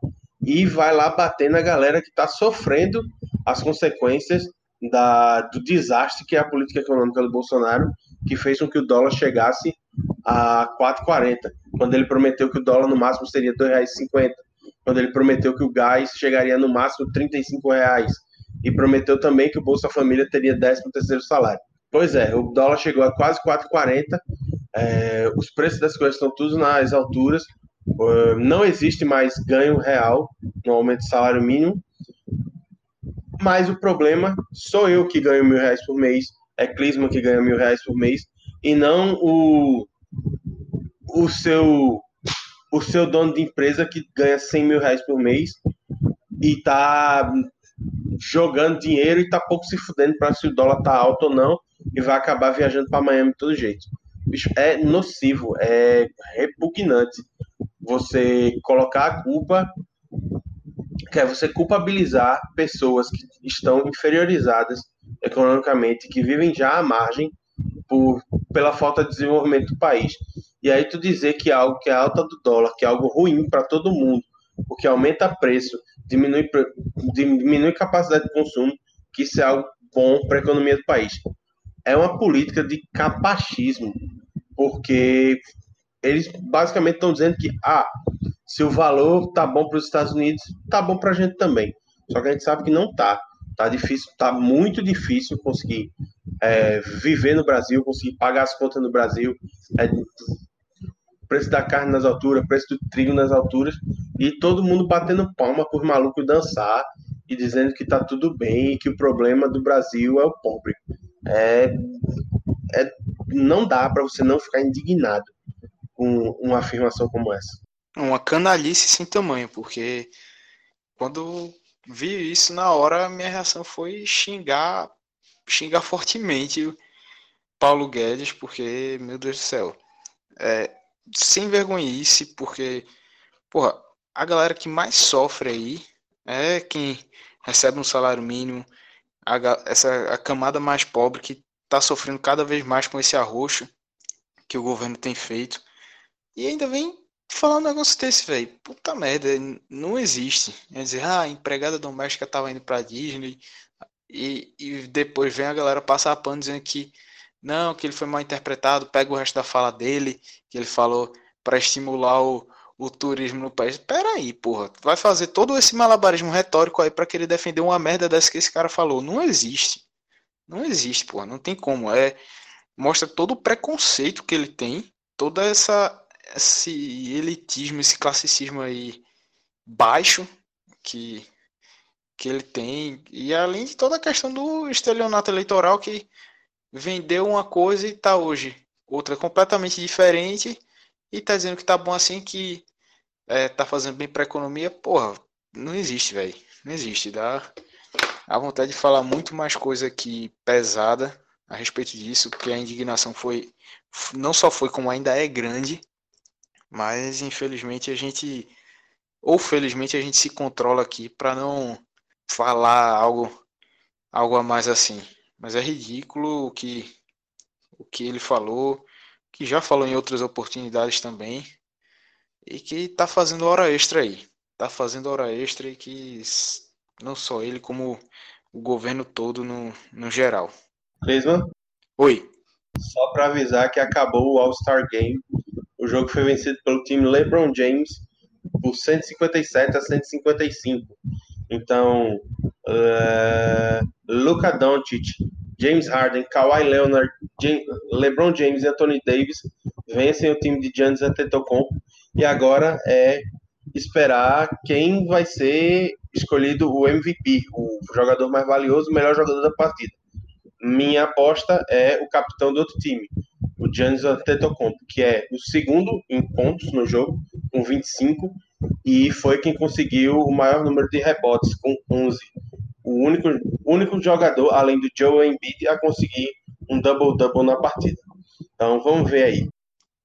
e vai lá bater na galera que está sofrendo as consequências da, do desastre que é a política econômica do Bolsonaro, que fez com que o dólar chegasse a 4,40, quando ele prometeu que o dólar no máximo seria R$ 2,50, quando ele prometeu que o gás chegaria no máximo R$ 35,00, e prometeu também que o Bolsa Família teria 13 terceiro salário. Pois é, o dólar chegou a quase 4,40, é, os preços das coisas estão todos nas alturas, uh, não existe mais ganho real no aumento do salário mínimo, mas o problema sou eu que ganho mil reais por mês, é Clisma que ganha mil reais por mês, e não o, o seu o seu dono de empresa que ganha 100 mil reais por mês e tá jogando dinheiro e tá pouco se fudendo para se o dólar tá alto ou não e vai acabar viajando para Miami de todo jeito. Bicho, é nocivo, é repugnante você colocar a culpa, que é você culpabilizar pessoas que estão inferiorizadas economicamente, que vivem já à margem por, pela falta de desenvolvimento do país. E aí tu dizer que é algo que é alta do dólar, que é algo ruim para todo mundo, porque aumenta preço, diminui, diminui capacidade de consumo, que isso é algo bom para a economia do país. É uma política de capachismo, porque eles basicamente estão dizendo que ah, se o valor tá bom para os Estados Unidos, tá bom para a gente também. Só que a gente sabe que não tá. Tá difícil, tá muito difícil conseguir é, viver no Brasil, conseguir pagar as contas no Brasil. É, preço da carne nas alturas, preço do trigo nas alturas, e todo mundo batendo palma para os malucos dançar e dizendo que tá tudo bem e que o problema do Brasil é o pobre. É, é não dá para você não ficar indignado com uma afirmação como essa. Uma canalice sem tamanho, porque quando vi isso na hora, minha reação foi xingar, xingar fortemente Paulo Guedes, porque, meu Deus do céu, é, sem vergonhice, porque, porra, a galera que mais sofre aí é quem recebe um salário mínimo, a, essa a camada mais pobre que está sofrendo cada vez mais com esse arroxo que o governo tem feito. E ainda vem falar um negócio desse, velho. Puta merda, não existe. Quer dizer, ah, a empregada doméstica tava indo pra Disney e, e depois vem a galera passar pano dizendo que não, que ele foi mal interpretado, pega o resto da fala dele, que ele falou para estimular o, o turismo no país. Pera aí, porra. Vai fazer todo esse malabarismo retórico aí para querer defender uma merda dessa que esse cara falou. Não existe. Não existe, porra. Não tem como. É mostra todo o preconceito que ele tem, toda essa esse elitismo, esse classicismo aí baixo que que ele tem e além de toda a questão do estelionato eleitoral que vendeu uma coisa e tá hoje outra completamente diferente e tá dizendo que tá bom assim que é, tá fazendo bem para economia, porra, não existe, velho. Não existe, dá a vontade de falar muito mais coisa aqui pesada a respeito disso, porque a indignação foi não só foi como ainda é grande, mas infelizmente a gente ou felizmente a gente se controla aqui para não falar algo algo a mais assim. Mas é ridículo que, o que ele falou, que já falou em outras oportunidades também, e que está fazendo hora extra aí. Está fazendo hora extra e que não só ele, como o governo todo no, no geral. Clisman? Oi. Só para avisar que acabou o All-Star Game. O jogo foi vencido pelo time LeBron James por 157 a 155. Então, uh, Luka Doncic, James Harden, Kawhi Leonard, James, LeBron James e Anthony Davis vencem o time de Giannis Antetokounmpo e agora é esperar quem vai ser escolhido o MVP, o jogador mais valioso, o melhor jogador da partida. Minha aposta é o capitão do outro time, o Giannis Antetokounmpo, que é o segundo em pontos no jogo, com 25, e foi quem conseguiu o maior número de rebotes, com 11. O único, único jogador, além do Joe Embiid, a conseguir um double-double na partida. Então vamos ver aí.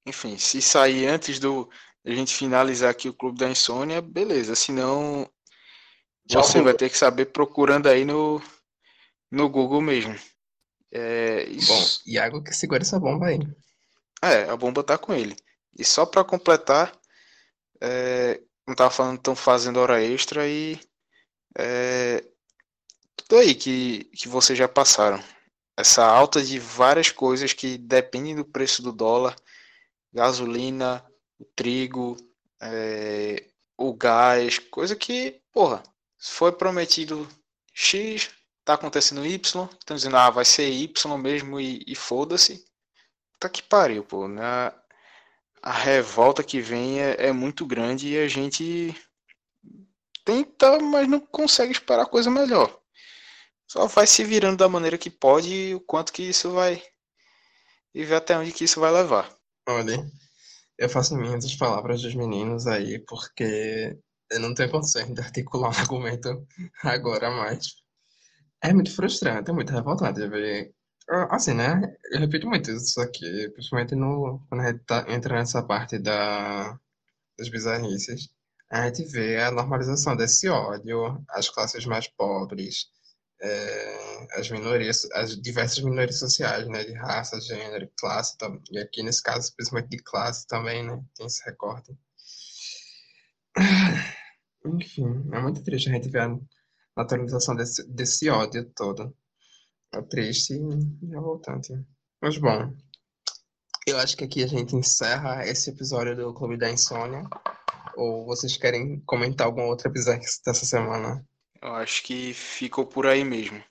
Enfim, se sair antes do a gente finalizar aqui o Clube da Insônia, beleza. Senão você vai ter que saber procurando aí no, no Google mesmo. É, isso... Bom, Iago que segura essa bomba aí. É, a bomba tá com ele. E só para completar, é, não tava falando, estão fazendo hora extra e é, tudo aí que, que vocês já passaram. Essa alta de várias coisas que dependem do preço do dólar, gasolina, o trigo, é, o gás, coisa que, porra, foi prometido X, tá acontecendo Y, estão dizendo, ah, vai ser Y mesmo e, e foda-se. Tá que pariu, pô. Né? A revolta que vem é, é muito grande e a gente tenta, mas não consegue esperar coisa melhor. Só vai se virando da maneira que pode e o quanto que isso vai. E ver até onde que isso vai levar. Olha, eu faço minhas as palavras dos meninos aí, porque eu não tenho condições de articular um argumento <laughs> agora mais. É muito frustrante, é muito revoltante ver. Assim, né? Eu repito muito isso aqui, principalmente no, quando a gente tá, entra nessa parte da, das bizarrices. A gente vê a normalização desse ódio às classes mais pobres, é, as minorias, as diversas minorias sociais, né? De raça, gênero, classe, e aqui nesse caso, principalmente de classe também, né? Tem esse recorte. <sighs> Enfim, é muito triste a gente ver a naturalização desse, desse ódio todo. É triste e revoltante. Mas bom, eu acho que aqui a gente encerra esse episódio do Clube da Insônia. Ou vocês querem comentar algum outro episódio dessa semana? Eu acho que ficou por aí mesmo.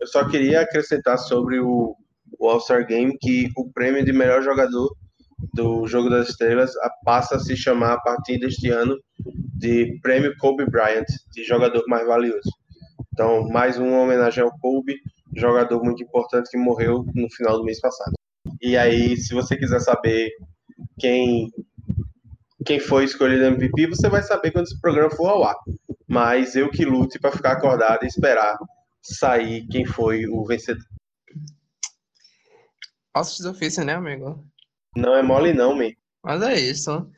Eu só queria acrescentar sobre o, o All-Star Game que o prêmio de melhor jogador do Jogo das Estrelas passa a se chamar a partir deste ano de Prêmio Kobe Bryant, de jogador mais valioso. Então, mais uma homenagem ao Kobe, jogador muito importante que morreu no final do mês passado. E aí, se você quiser saber quem quem foi escolhido MVP, você vai saber quando esse programa for ao ar. Mas eu que lute para ficar acordado e esperar sair quem foi o vencedor. Ossos de ofício, né, amigo? Não é mole não, man. Mas é isso.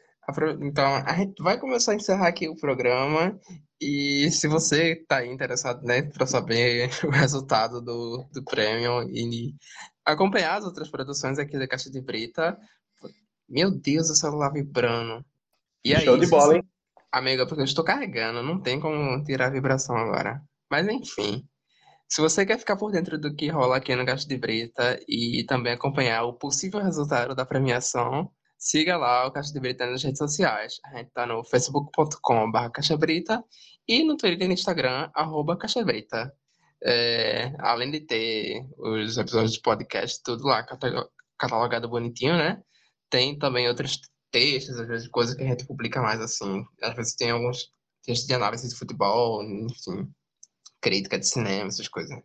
Então, a gente vai começar a encerrar aqui o programa. E se você está interessado, né, para saber <laughs> o resultado do, do prêmio e acompanhar as outras produções aqui da Caixa de Brita, meu Deus, o celular vibrando. E Show aí, de bola, hein? Amiga, porque eu estou carregando, não tem como tirar a vibração agora. Mas enfim, se você quer ficar por dentro do que rola aqui no Caixa de Brita e também acompanhar o possível resultado da premiação, Siga lá o Caixa de Brita nas redes sociais. A gente tá no facebook.com.br Caixa Brita e no Twitter e no Instagram, arroba Caixa Brita. É, além de ter os episódios de podcast, tudo lá catalogado bonitinho, né? Tem também outros textos, às vezes coisas que a gente publica mais assim. Às vezes tem alguns textos de análise de futebol, enfim, crítica de cinema, essas coisas.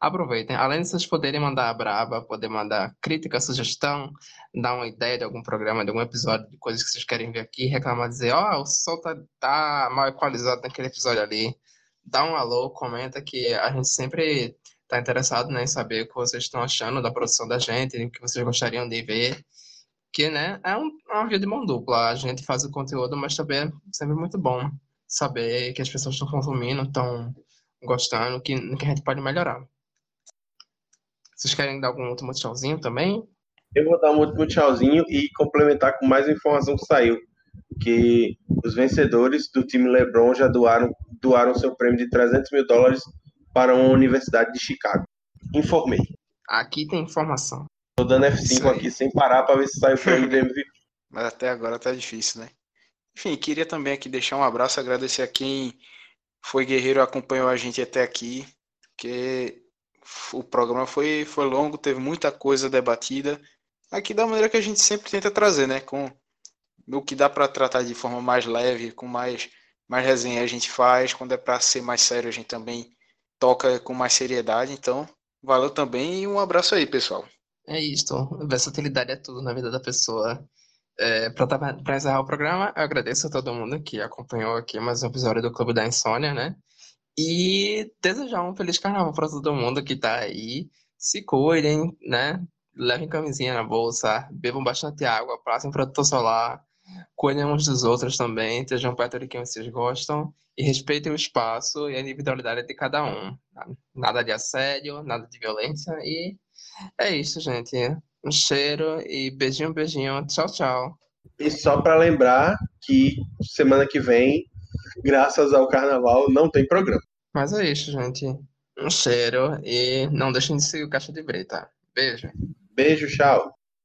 Aproveitem. Além de vocês poderem mandar a braba, poder mandar crítica, sugestão, dar uma ideia de algum programa, de algum episódio, de coisas que vocês querem ver aqui, reclamar, dizer, ó, oh, o som tá, tá mal equalizado naquele episódio ali. Dá um alô, comenta que a gente sempre tá interessado né, em saber o que vocês estão achando da produção da gente, o que vocês gostariam de ver. Que, né, é um, é uma via de mão dupla. A gente faz o conteúdo, mas também é sempre muito bom saber que as pessoas estão consumindo, estão gostando, que, que a gente pode melhorar. Vocês querem dar algum último tchauzinho também? Eu vou dar um último tchauzinho e complementar com mais informação que saiu. Que os vencedores do time LeBron já doaram, doaram seu prêmio de 300 mil dólares para uma universidade de Chicago. Informei. Aqui tem informação. Tô dando F5 aqui sem parar para ver se sai o <laughs> prêmio de MVP. Mas até agora tá difícil, né? Enfim, queria também aqui deixar um abraço, agradecer a quem foi guerreiro, acompanhou a gente até aqui, porque o programa foi, foi longo, teve muita coisa debatida. Aqui da maneira que a gente sempre tenta trazer, né? Com o que dá para tratar de forma mais leve, com mais, mais resenha a gente faz. Quando é para ser mais sério, a gente também toca com mais seriedade. Então, valeu também e um abraço aí, pessoal. É isto. Versatilidade é tudo na vida da pessoa. É, para encerrar o programa, eu agradeço a todo mundo que acompanhou aqui mais um episódio do Clube da Insônia, né? E desejar um feliz carnaval para todo mundo que tá aí. Se cuidem, né? Levem camisinha na bolsa, bebam bastante água, passem protetor solar, cuidem uns dos outros também, estejam perto de quem vocês gostam e respeitem o espaço e a individualidade de cada um. Nada de assédio, nada de violência e é isso, gente. Um cheiro e beijinho, beijinho. Tchau, tchau. E só para lembrar que semana que vem, graças ao carnaval, não tem programa. Mas é isso, gente. Um cheiro e não deixem de seguir o Caixa de Brita. Beijo. Beijo, tchau.